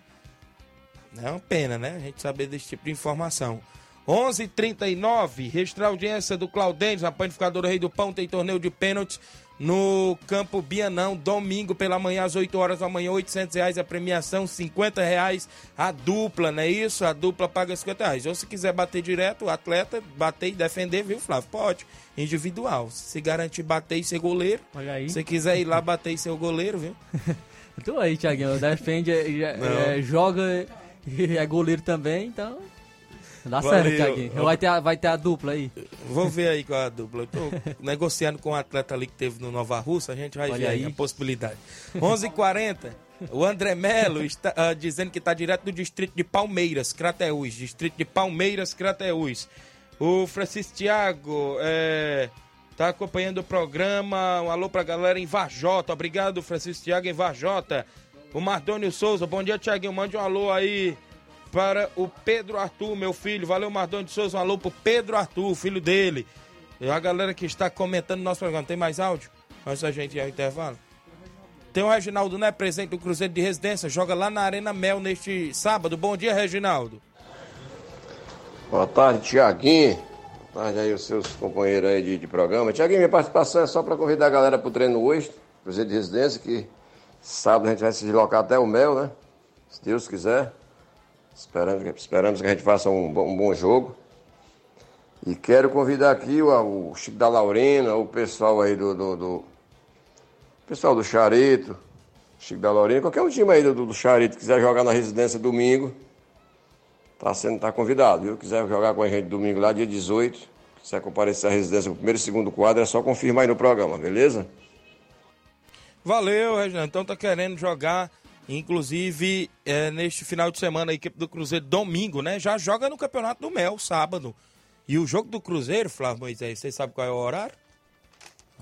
É uma pena, né? A gente saber desse tipo de informação. 11:39 h 39 registrar a audiência do Claudênio, a panificadora Rei do Pão, tem torneio de pênaltis no Campo Bianão, domingo pela manhã, às 8 horas da manhã, 800 reais a premiação, 50 reais a dupla, não é isso? A dupla paga 50 reais. Ou se quiser bater direto, o atleta, bater e defender, viu, Flávio? Pode. Individual. Se garantir bater e ser goleiro, Olha aí. se quiser ir lá bater e ser o goleiro, viu? Então aí, Thiaguinho, defende, é, é, é, joga e é goleiro também, então. Dá certo, Thiaguinho. Vai ter, a, vai ter a dupla aí. Vou ver aí qual é a dupla. Eu tô negociando com um atleta ali que teve no Nova Russa, a gente vai Olha ver aí a possibilidade. 11h40, o André Melo está ah, dizendo que está direto do distrito de Palmeiras, Crateús. Distrito de Palmeiras, Crateús. O Francisco Thiago é, tá acompanhando o programa. Um alô pra galera em Varjota. Obrigado, Francisco Thiago em Varjota. O Mardônio Souza, bom dia, Thiaguinho. Mande um alô aí para o Pedro Arthur, meu filho. Valeu, Mardônio de Souza. Um alô pro Pedro Arthur, filho dele. E a galera que está comentando nosso programa. Tem mais áudio? Antes da gente ir ao intervalo. Tem o Reginaldo, né? Presente do Cruzeiro de Residência. Joga lá na Arena Mel neste sábado. Bom dia, Reginaldo. Boa tarde, Tiaguinho. Boa tarde aí, os seus companheiros aí de, de programa. Tiaguinho, minha participação é só para convidar a galera pro treino hoje, Cruzeiro de Residência, que sábado a gente vai se deslocar até o Mel, né? Se Deus quiser. Esperamos, esperamos que a gente faça um, um bom jogo. E quero convidar aqui o, o Chico da Laurina, o pessoal aí do, do, do- pessoal do Charito, Chico da Laurina, qualquer um time aí do, do Charito que quiser jogar na residência domingo, Tá sendo tá convidado, viu? Quiser jogar com a gente domingo lá, dia 18, quiser comparecer à residência no primeiro e segundo quadro, é só confirmar aí no programa, beleza? Valeu, Reginaldo. Então tá querendo jogar Inclusive, é, neste final de semana, a equipe do Cruzeiro, domingo, né? Já joga no Campeonato do Mel, sábado. E o jogo do Cruzeiro, Flávio Moisés, você sabe qual é o horário?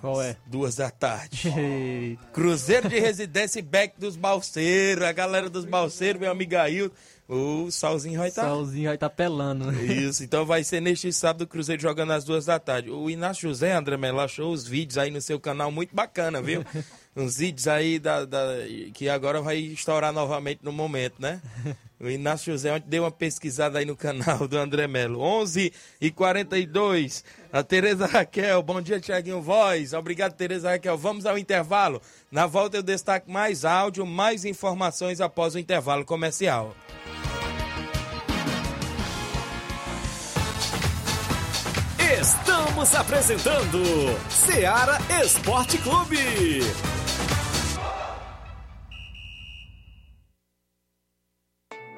Qual é? Duas da tarde. Cruzeiro de Residência e Beck dos Balseiros. A galera dos Balseiros, meu amigo Ailton. O Salzinho vai estar. Salzinho vai estar pelando. né? Isso, então vai ser neste sábado o Cruzeiro jogando às duas da tarde. O Inácio José, André Melo, achou os vídeos aí no seu canal muito bacana, viu? Uns vídeos aí da, da- que agora vai estourar novamente no momento, né? O Inácio José ontem deu uma pesquisada aí no canal do André Melo. 11 e 42 A Tereza Raquel, bom dia, Tiaguinho Voz. Obrigado, Tereza Raquel. Vamos ao intervalo. Na volta eu destaco mais áudio, mais informações após o intervalo comercial. Estamos apresentando Seara Esporte Clube.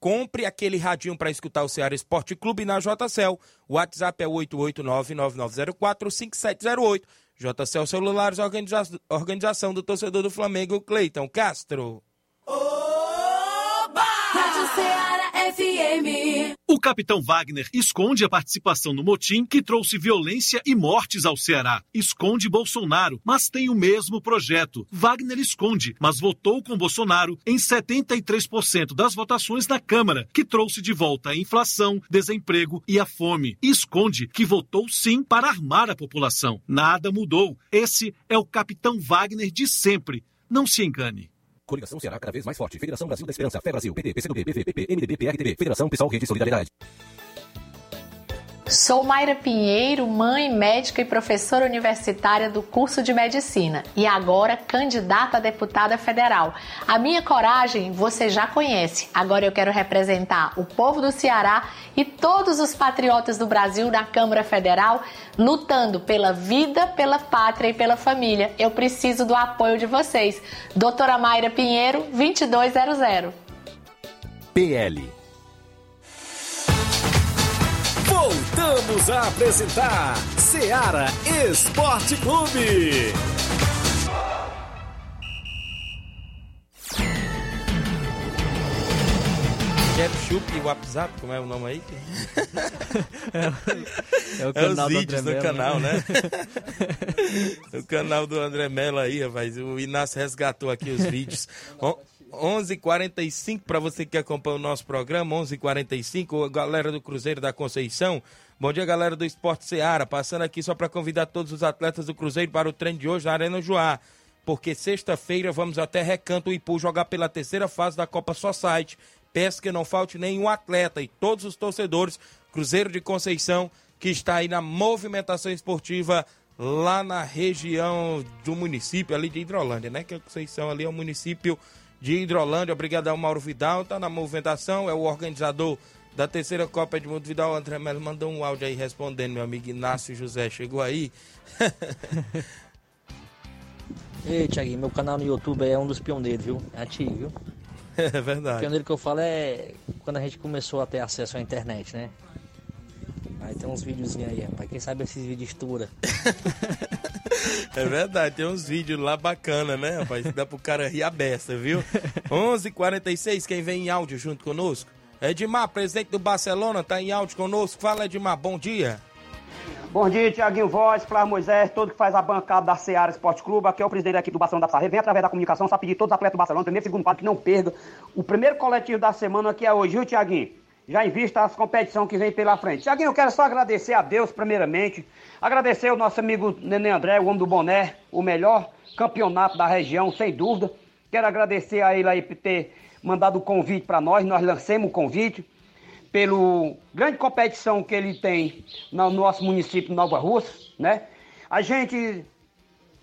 Compre aquele radinho para escutar o Ceará Esporte Clube na JCL. O WhatsApp é 889-9904-5708. JCL Celulares, organiza organização do torcedor do Flamengo, Cleiton Castro. O capitão Wagner esconde a participação no motim que trouxe violência e mortes ao Ceará. Esconde Bolsonaro, mas tem o mesmo projeto. Wagner esconde, mas votou com Bolsonaro em 73% das votações na Câmara, que trouxe de volta a inflação, desemprego e a fome. Esconde que votou sim para armar a população. Nada mudou. Esse é o capitão Wagner de sempre. Não se engane. Coligação Ceará cada vez mais forte. Federação Brasil da Esperança, Fé Brasil, PT, PCdoB, PV, PP, MDB, PRTB, Federação Pessoal Rede Solidariedade. Sou Mayra Pinheiro, mãe, médica e professora universitária do curso de medicina e agora candidata a deputada federal. A minha coragem você já conhece. Agora eu quero representar o povo do Ceará e todos os patriotas do Brasil na Câmara Federal, lutando pela vida, pela pátria e pela família. Eu preciso do apoio de vocês. Doutora Mayra Pinheiro, 2200. PL. Voltamos a apresentar Seara Esporte Clube. Ketchup e WhatsApp, como é o nome aí? É o É canal os do vídeos André no Mello, canal, né? né? o canal do André Mello aí, rapaz. O Inácio resgatou aqui os vídeos. On- 11:45 para você que acompanha o nosso programa, 11:45, galera do Cruzeiro da Conceição. Bom dia, galera do Esporte Seara. Passando aqui só para convidar todos os atletas do Cruzeiro para o treino de hoje na Arena Joá. Porque sexta-feira vamos até Recanto Ipu jogar pela terceira fase da Copa Society. Peço que não falte nenhum atleta e todos os torcedores Cruzeiro de Conceição que está aí na movimentação esportiva lá na região do município ali de Hidrolândia, né? Que a Conceição ali é o município de Hidrolândia. Obrigado ao Mauro Vidal, tá na movimentação, é o organizador da terceira Copa Edmundo Vidal. O André Melo mandou um áudio aí respondendo, meu amigo Inácio José chegou aí. Ei, Thiaguinho, meu canal no YouTube é um dos pioneiros, viu? É antigo, viu? É verdade. Pioneiro que eu falo é quando a gente começou a ter acesso à internet, né? Aí tem uns videozinhos aí, rapaz. Quem sabe esses vídeos estoura. É verdade, tem uns vídeos lá bacana, né, rapaz? Dá pro cara rir a beça, viu? 11:46 h 46 quem vem em áudio junto conosco? Edmar, presidente do Barcelona, tá em áudio conosco. Fala, Edmar, bom dia. Bom dia, Tiaguinho Voz, Flávio Moisés, todo que faz a bancada da Seara Esporte Clube. Aqui é o presidente aqui do Barcelona da Pissarra. Vem através da comunicação, só pedir todos os atletas do Barcelona, primeiro segundo quadro, que não percam o primeiro coletivo da semana que é hoje, viu, Tiaguinho? já em vista as competições que vem pela frente. Tiaguinho, eu quero só agradecer a Deus, primeiramente, agradecer o nosso amigo Nenê André, o homem do boné, o melhor campeonato da região, sem dúvida. Quero agradecer a ele aí por ter mandado o convite para nós, nós lancemos o convite pelo grande competição que ele tem no nosso município Nova Rússia, né? A gente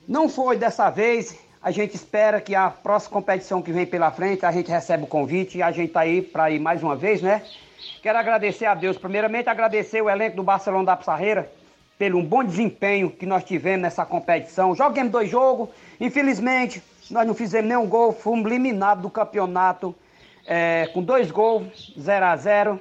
não foi dessa vez, a gente espera que a próxima competição que vem pela frente, a gente recebe o convite e a gente tá aí para ir mais uma vez, né? Quero agradecer a Deus, primeiramente agradecer o elenco do Barcelona da Pissarreira pelo bom desempenho que nós tivemos nessa competição. Joguemos dois jogos, infelizmente nós não fizemos nenhum gol, fomos eliminados do campeonato é, com dois gols, 0 a 0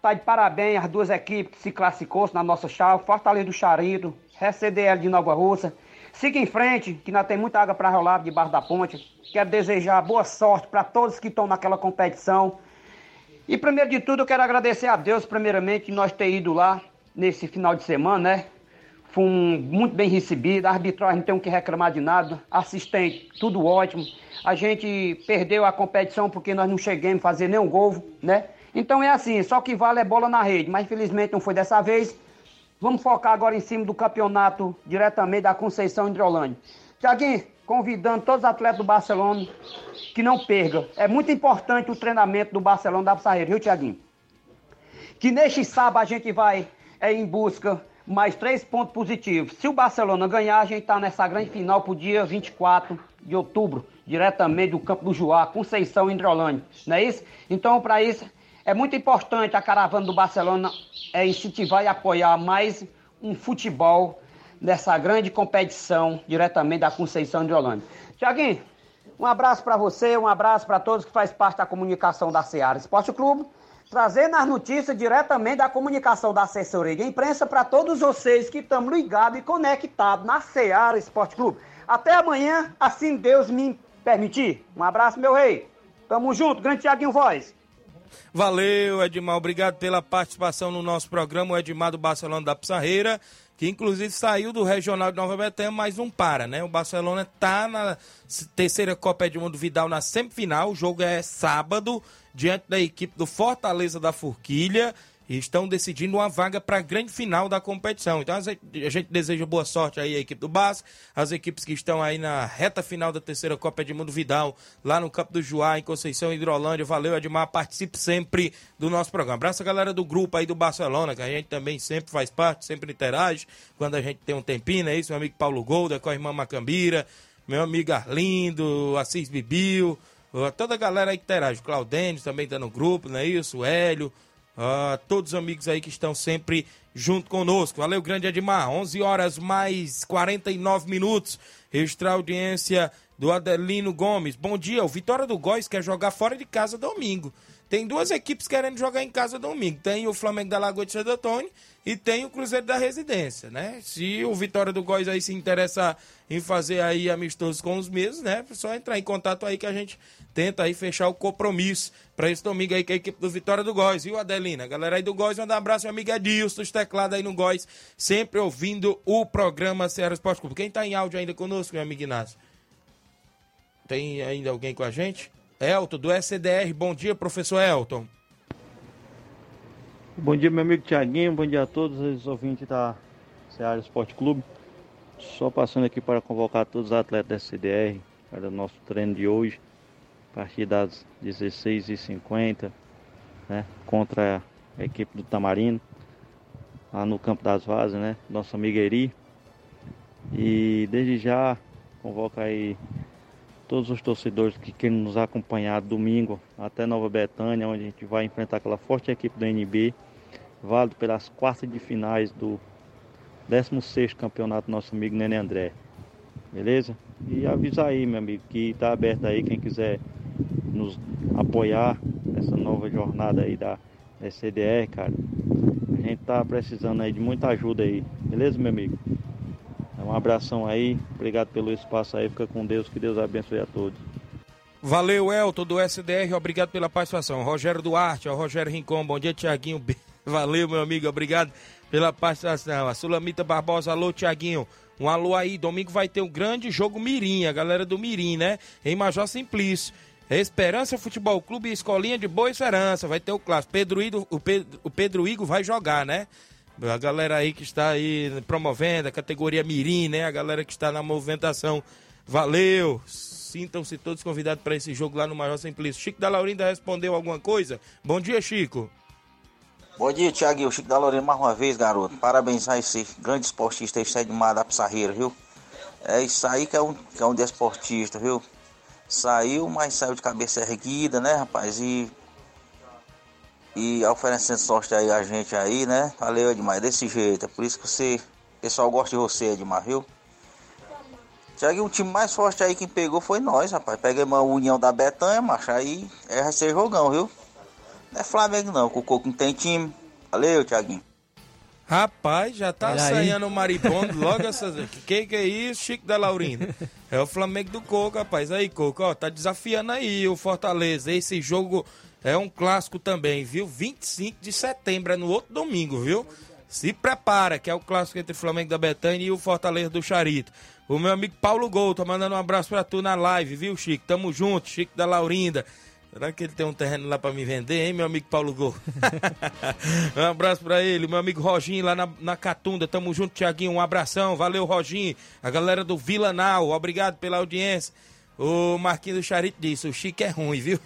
Tá de parabéns as duas equipes que se classificou na nossa chave, Fortaleza do Charito, RCDL de Nova Russa. Siga em frente, que nós temos muita água para rolar debaixo da ponte. Quero desejar boa sorte para todos que estão naquela competição. E primeiro de tudo, eu quero agradecer a Deus, primeiramente, nós ter ido lá nesse final de semana, né? Fomos muito bem recebidos, arbitragem não tem o que reclamar de nada, assistente, tudo ótimo. A gente perdeu a competição porque nós não chegamos a fazer nenhum gol, né? Então é assim, só que vale é bola na rede, mas infelizmente não foi dessa vez. Vamos focar agora em cima do campeonato diretamente da Conceição Hidrolândia. Tiaguinho, convidando todos os atletas do Barcelona que não percam. É muito importante o treinamento do Barcelona da Pissarreira, viu, Tiaguinho? Que neste sábado a gente vai é, em busca mais três pontos positivos. Se o Barcelona ganhar, a gente está nessa grande final para o dia 24 de outubro, diretamente do Campo do Juá, Conceição Hidrolândia. Não é isso? Então, para isso, é muito importante a caravana do Barcelona é, incentivar e apoiar mais um futebol nessa grande competição diretamente da Conceição de Holândia. Tiaguinho, um abraço para você, um abraço para todos que faz parte da comunicação da Seara Esporte Clube, trazendo as notícias diretamente da comunicação da assessoria de imprensa para todos vocês que estão ligados e conectados na Seara Esporte Clube. Até amanhã, assim Deus me permitir. Um abraço, meu rei. Tamo junto, grande Tiaguinho Voz. Valeu, Edmar. Obrigado pela participação no nosso programa, o Edmar do Barcelona da Pissarreira, que inclusive saiu do Regional de Nova Betânia, mas não para, né? O Barcelona tá na terceira Copa Edmundo Vidal na semifinal. O jogo é sábado, diante da equipe do Fortaleza da Forquilha estão decidindo uma vaga para a grande final da competição. Então a gente deseja boa sorte aí à equipe do Bas, as equipes que estão aí na reta final da terceira Copa Edmundo Vidal, lá no Campo do Juá, em Conceição Hidrolândia. Valeu, Edmar, participe sempre do nosso programa. Abraço a galera do grupo aí do Barcelona, que a gente também sempre faz parte, sempre interage, quando a gente tem um tempinho, é isso? Meu amigo Paulo Golda, com a irmã Macambira, meu amigo Arlindo, Assis Bibil, toda a galera aí que interage. O Claudênio também está no grupo, não é isso? O Hélio, a todos os amigos aí que estão sempre junto conosco. Valeu, grande Edmar. 11 horas mais 49 minutos. Registrar a audiência do Adelino Gomes. Bom dia, o Vitória do Góis quer jogar fora de casa domingo. Tem duas equipes querendo jogar em casa domingo. Tem o Flamengo da Lagoa de Antônio e tem o Cruzeiro da Residência, né? Se o Vitória do Góis aí se interessa em fazer aí amistosos com os mesmos, né? É só entrar em contato aí que a gente tenta aí fechar o compromisso para esse domingo aí com a equipe do Vitória do Góis, viu, Adelina? Galera aí do Góis, manda um abraço, meu amigo Edilson, os teclados aí no Góis, sempre ouvindo o programa Ceará Esporte Clube. Quem tá em áudio ainda conosco, meu amigo Inácio? Tem ainda alguém com a gente? Elton, do SDR. Bom dia, professor Elton. Bom dia, meu amigo Tiaguinho. Bom dia a todos os ouvintes da Ceará Esporte Clube. Só passando aqui para convocar todos os atletas da SDR para o nosso treino de hoje, a partir das 16h50, né, contra a equipe do Tamarino, lá no Campo das Vazas, né, nosso amigo Eri. E desde já convoca aí todos os torcedores que querem nos acompanhar domingo até Nova Betânia, onde a gente vai enfrentar aquela forte equipe do NB, válido pelas quartas de finais do 16 campeonato nosso amigo Nenê André. Beleza? E avisa aí, meu amigo, que tá aberto aí quem quiser nos apoiar nessa nova jornada aí da SCDR, cara. A gente tá precisando aí de muita ajuda aí. Beleza, meu amigo? Um abração aí, obrigado pelo espaço aí, fica com Deus, que Deus abençoe a todos. Valeu, Elton, do SDR, obrigado pela participação. Rogério Duarte, Rogério Rincon, bom dia, Tiaguinho. Valeu, meu amigo, obrigado pela participação. A Sulamita Barbosa, alô, Tiaguinho. Um alô aí, domingo vai ter um grande jogo Mirim, a galera do Mirim, né? Em Major Simplício. Esperança Futebol Clube e Escolinha de Boa Esperança. Vai ter o clássico. Pedro Igor, o, Pedro, o Pedro Igor vai jogar, né? A galera aí que está aí promovendo a categoria Mirim, né? A galera que está na movimentação. Valeu! Sintam-se todos convidados para esse jogo lá no Major Simplício. Chico da Laurinda respondeu alguma coisa? Bom dia, Chico. Bom dia, Tiaguinho. Chico da Lorena mais uma vez, garoto. Parabéns a esse grande esportista aí, Edmar da Pissarreira, viu? É isso aí que é um, que é um desportista, viu? Saiu, mas saiu de cabeça erguida, né, rapaz? E. E oferecendo sorte aí a gente aí, né? Valeu, Edmar. Desse jeito. É por isso que você. O pessoal gosta de você, Edmar, viu? Tiaguinho, o time mais forte aí quem pegou foi nós, rapaz. Pegamos a União da Betanha, macho. Aí é, vai ser jogão, viu? Não é Flamengo não, que o Coco não tem time. Valeu, Tiaguinho. Rapaz, já tá Olha saindo o maribondo logo essas. Que que é isso, Chico da Laurina? É o Flamengo do Coco, rapaz. Aí, Coco, ó, tá desafiando aí o Fortaleza. Esse jogo é um clássico também, viu? 25 de setembro, é no outro domingo, viu? Se prepara, que é o clássico entre o Flamengo da Betânia e o Fortaleza do Charito. O meu amigo Paulo Gol, tá mandando um abraço pra tu na live, viu, Chico? Tamo junto, Chico da Laurinda. Será que ele tem um terreno lá pra me vender, hein, meu amigo Paulo Gol? um abraço pra ele, meu amigo Roginho lá na, na Catunda. Tamo junto, Tiaguinho. Um abração. Valeu, Roginho. A galera do Vila Nau, obrigado pela audiência. O Marquinhos do Charito disse: o Chico é ruim, viu?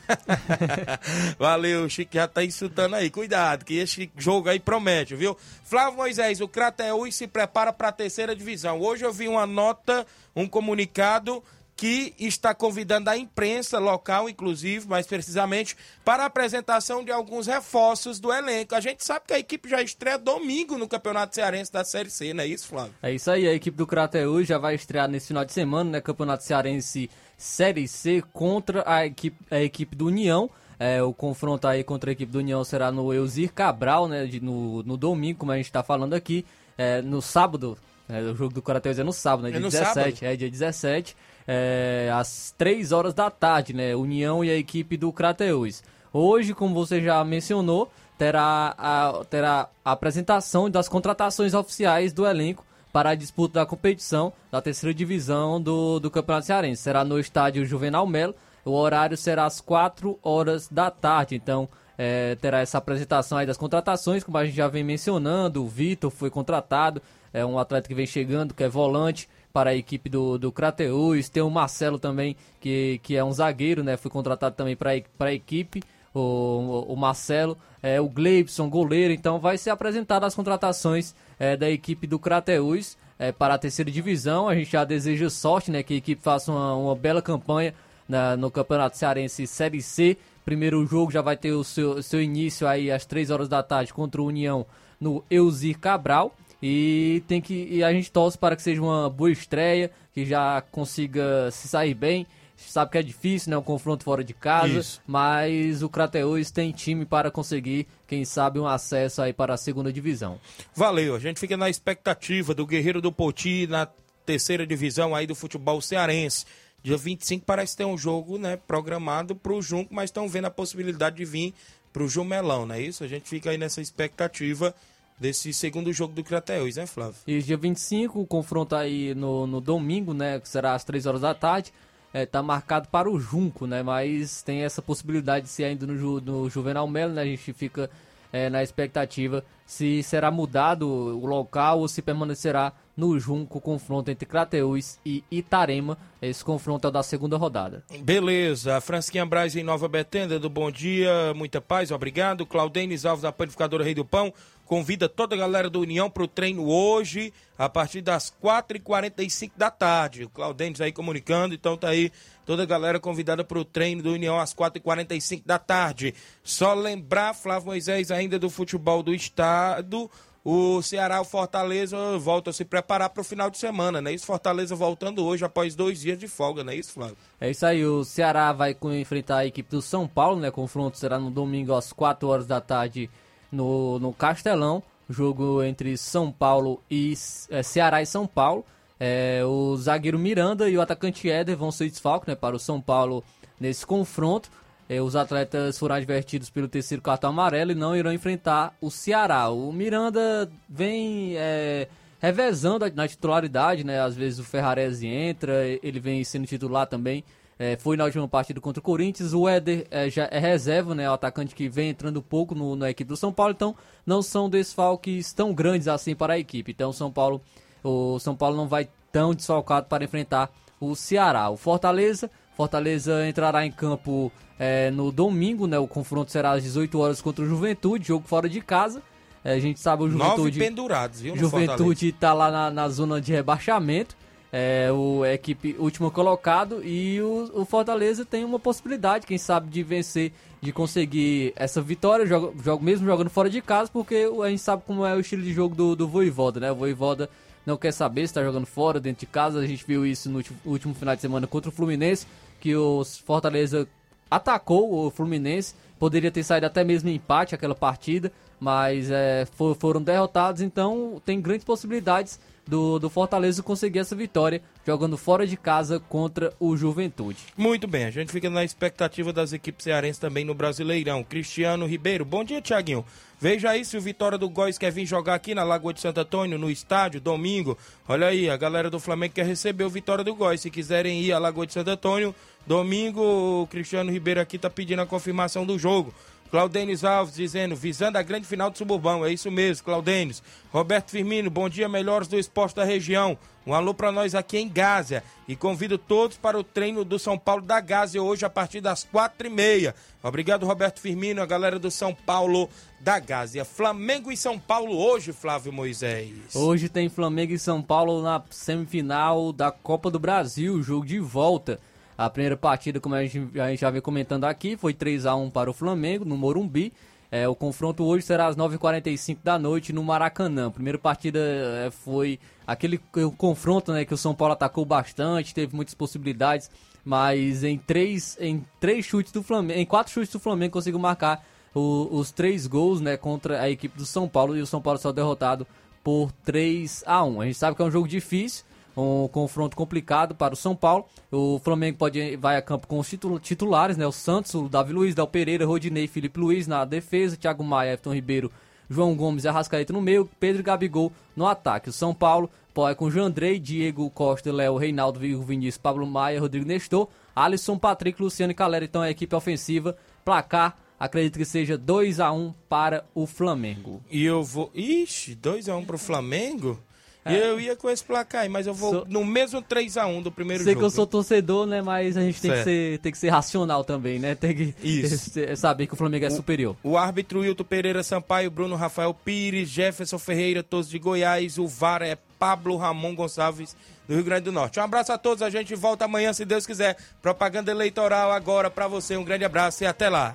Valeu, o Chico já tá insultando aí. Cuidado, que esse jogo aí promete, viu? Flávio Moisés, o Crateús se prepara para a terceira divisão. Hoje eu vi uma nota, um comunicado que está convidando a imprensa local, inclusive, mais precisamente, para a apresentação de alguns reforços do elenco. A gente sabe que a equipe já estreia domingo no Campeonato Cearense da Série C, não é isso, Flávio? É isso aí, a equipe do Crateus já vai estrear nesse final de semana, né? Campeonato Cearense Série C contra a equipe, a equipe do União. É, o confronto aí contra a equipe do União será no Elzir Cabral, né? de- no, no domingo, como a gente está falando aqui. É, no sábado, é, o jogo do Crateus é no sábado, né? É Dia no 17. sábado? É dia 17, é, às 3 horas da tarde, né? União e a equipe do Crateus. Hoje, como você já mencionou, terá a, terá a apresentação das contratações oficiais do elenco para a disputa da competição da terceira divisão do, do Campeonato Cearense. Será no estádio Juvenal Melo. O horário será às 4 horas da tarde. Então, é, terá essa apresentação aí das contratações, como a gente já vem mencionando. O Vitor foi contratado, é um atleta que vem chegando, que é volante para a equipe do, do Crateus. Tem o Marcelo também, que, que é um zagueiro, né? Foi contratado também para a- equipe. O, o, o Marcelo, é, o Gleibson, goleiro. Então vai ser apresentado as contratações é, da equipe do Crateus é, para a terceira divisão. A gente já deseja sorte, né? Que a equipe faça uma, uma bela campanha na- no Campeonato Cearense Série C. Primeiro jogo já vai ter o seu, seu início aí às 3 horas da tarde contra o União no Elzir Cabral. E tem que e a gente torce para que seja uma boa estreia, que já consiga se sair bem. Sabe que é difícil, né? Um confronto fora de casa, Isso. mas o Crateus tem time para conseguir, quem sabe, um acesso aí para a segunda divisão. Valeu, a gente fica na expectativa do Guerreiro do Poti na terceira divisão aí do futebol cearense. Dia 25 parece ter um jogo, né, programado pro Junco, mas estão vendo a possibilidade de vir pro Jumelão, não é isso? A gente fica aí nessa expectativa desse segundo jogo do Crateus, né, Flávio? E dia 25, o confronto aí no, no domingo, né? Que será às 3 horas da tarde. É, tá marcado para o Junco, né? Mas tem essa possibilidade de ser ainda no, Ju- no Juvenal Melo, né? A gente fica é, na expectativa se será mudado o local ou se permanecerá no Junco confronto entre Crateus e Itarema. Esse confronto é o da segunda rodada. Beleza, Fransquinha Braz em Nova Betenda, do Bom Dia, muita paz, obrigado. Claudenis Alves da Panificadora Rei do Pão, convida toda a galera do União para o treino hoje, a partir das 4h45 da tarde. O Claudenis aí comunicando, então tá aí toda a galera convidada para o treino do União às 4h45 da tarde. Só lembrar, Flávio Moisés, ainda do futebol do estado. O Ceará, o Fortaleza, volta a se preparar para o final de semana, né? Isso, Fortaleza voltando hoje após dois dias de folga, não é isso, Flávio? É isso aí, o Ceará vai enfrentar a equipe do São Paulo, né? Confronto será no domingo às 4 horas da tarde no, no Castelão. Jogo entre São Paulo e é, Ceará e São Paulo. É, o zagueiro Miranda e o atacante Éder vão ser desfalque né, para o São Paulo nesse confronto. É, os atletas foram advertidos pelo terceiro cartão amarelo e não irão enfrentar o Ceará. O Miranda vem é, revezando na titularidade, né? Às vezes o Ferrarese entra, ele vem sendo titular também é, foi na última partida contra o Corinthians. O Éder é, já é reserva, né? O atacante que vem entrando pouco no, na equipe do São Paulo. Então, não são desfalques tão grandes assim para a equipe. Então, São Paulo, o São Paulo não vai tão desfalcado para enfrentar o Ceará. O Fortaleza, Fortaleza entrará em campo é, no domingo, né? O confronto será às 18 horas contra o Juventude, jogo fora de casa. É, a gente sabe o Nove Juventude. pendurados, viu? Juventude está lá na, na zona de rebaixamento. É o equipe último colocado e o, o Fortaleza tem uma possibilidade, quem sabe, de vencer, de conseguir essa vitória, joga, joga, mesmo jogando fora de casa, porque a gente sabe como é o estilo de jogo do, do Voivoda, né? O Voivoda não quer saber se está jogando fora, dentro de casa. A gente viu isso no último, final de semana contra o Fluminense, que o Fortaleza atacou o Fluminense, poderia ter saído até mesmo em empate aquela partida, mas é, for, foram derrotados, então tem grandes possibilidades do, do Fortaleza conseguir essa vitória, jogando fora de casa contra o Juventude. Muito bem, a gente fica na expectativa das equipes cearenses também no Brasileirão. Cristiano Ribeiro, bom dia, Tiaguinho. Veja aí se o Vitória do Góis quer vir jogar aqui na Lagoa de Santo Antônio, no estádio, domingo. Olha aí, a galera do Flamengo quer receber o Vitória do Góis. Se quiserem ir à Lagoa de Santo Antônio, domingo, o Cristiano Ribeiro aqui tá pedindo a confirmação do jogo. Claudênis Alves dizendo, visando a grande final do Suburbão. É isso mesmo, Claudênis. Roberto Firmino, bom dia, melhores do esporte da região. Um alô para nós aqui em Gásia. E convido todos para o treino do São Paulo da Gásia hoje a partir das quatro e meia. Obrigado, Roberto Firmino, a galera do São Paulo da Gásia. Flamengo e São Paulo hoje, Flávio Moisés. Hoje tem Flamengo e São Paulo na semifinal da Copa do Brasil, jogo de volta. A primeira partida, como a gente, a gente já vem comentando aqui, foi 3 a 1 para o Flamengo, no Morumbi. É, o confronto hoje será às 9h45 da noite no Maracanã. A primeira partida é, foi aquele confronto né, que o São Paulo atacou bastante, teve muitas possibilidades, mas em três, em três chutes do Flamengo, em quatro chutes do Flamengo conseguiu marcar o, os três gols né, contra a equipe do São Paulo e o São Paulo só derrotado por 3 a 1 A gente sabe que é um jogo difícil, um confronto complicado para o São Paulo. O Flamengo pode vai a campo com os titulares, né? O Santos, o Davi Luiz, Del Pereira, Rodinei, Felipe Luiz na defesa, Thiago Maia, Everton Ribeiro, João Gomes e Arrascaeta no meio, Pedro e Gabigol no ataque. O São Paulo pode com Jandrei, Diego Costa, Léo, Reinaldo, Vigo, Vinícius, Pablo Maia, Rodrigo Nestor, Alisson, Patrick, Luciano e Calera. Então a equipe ofensiva, placar acredito que seja 2 a 1 para o Flamengo. E eu vou. Ixi, 2 a 1 para o Flamengo? É. Eu ia com esse placar aí, mas eu vou no mesmo 3x1 do primeiro Sei jogo. Sei que eu sou torcedor, né? Mas a gente tem que, ser, tem que ser racional também, né? Tem que Isso. Saber que o Flamengo é o, superior. O árbitro Wilton Pereira Sampaio, Bruno Rafael Pires, Jefferson Ferreira, todos de Goiás. O VAR é Pablo Ramon Gonçalves, do Rio Grande do Norte. Um abraço a todos, a gente volta amanhã, se Deus quiser. Propaganda eleitoral agora para você. Um grande abraço e até lá.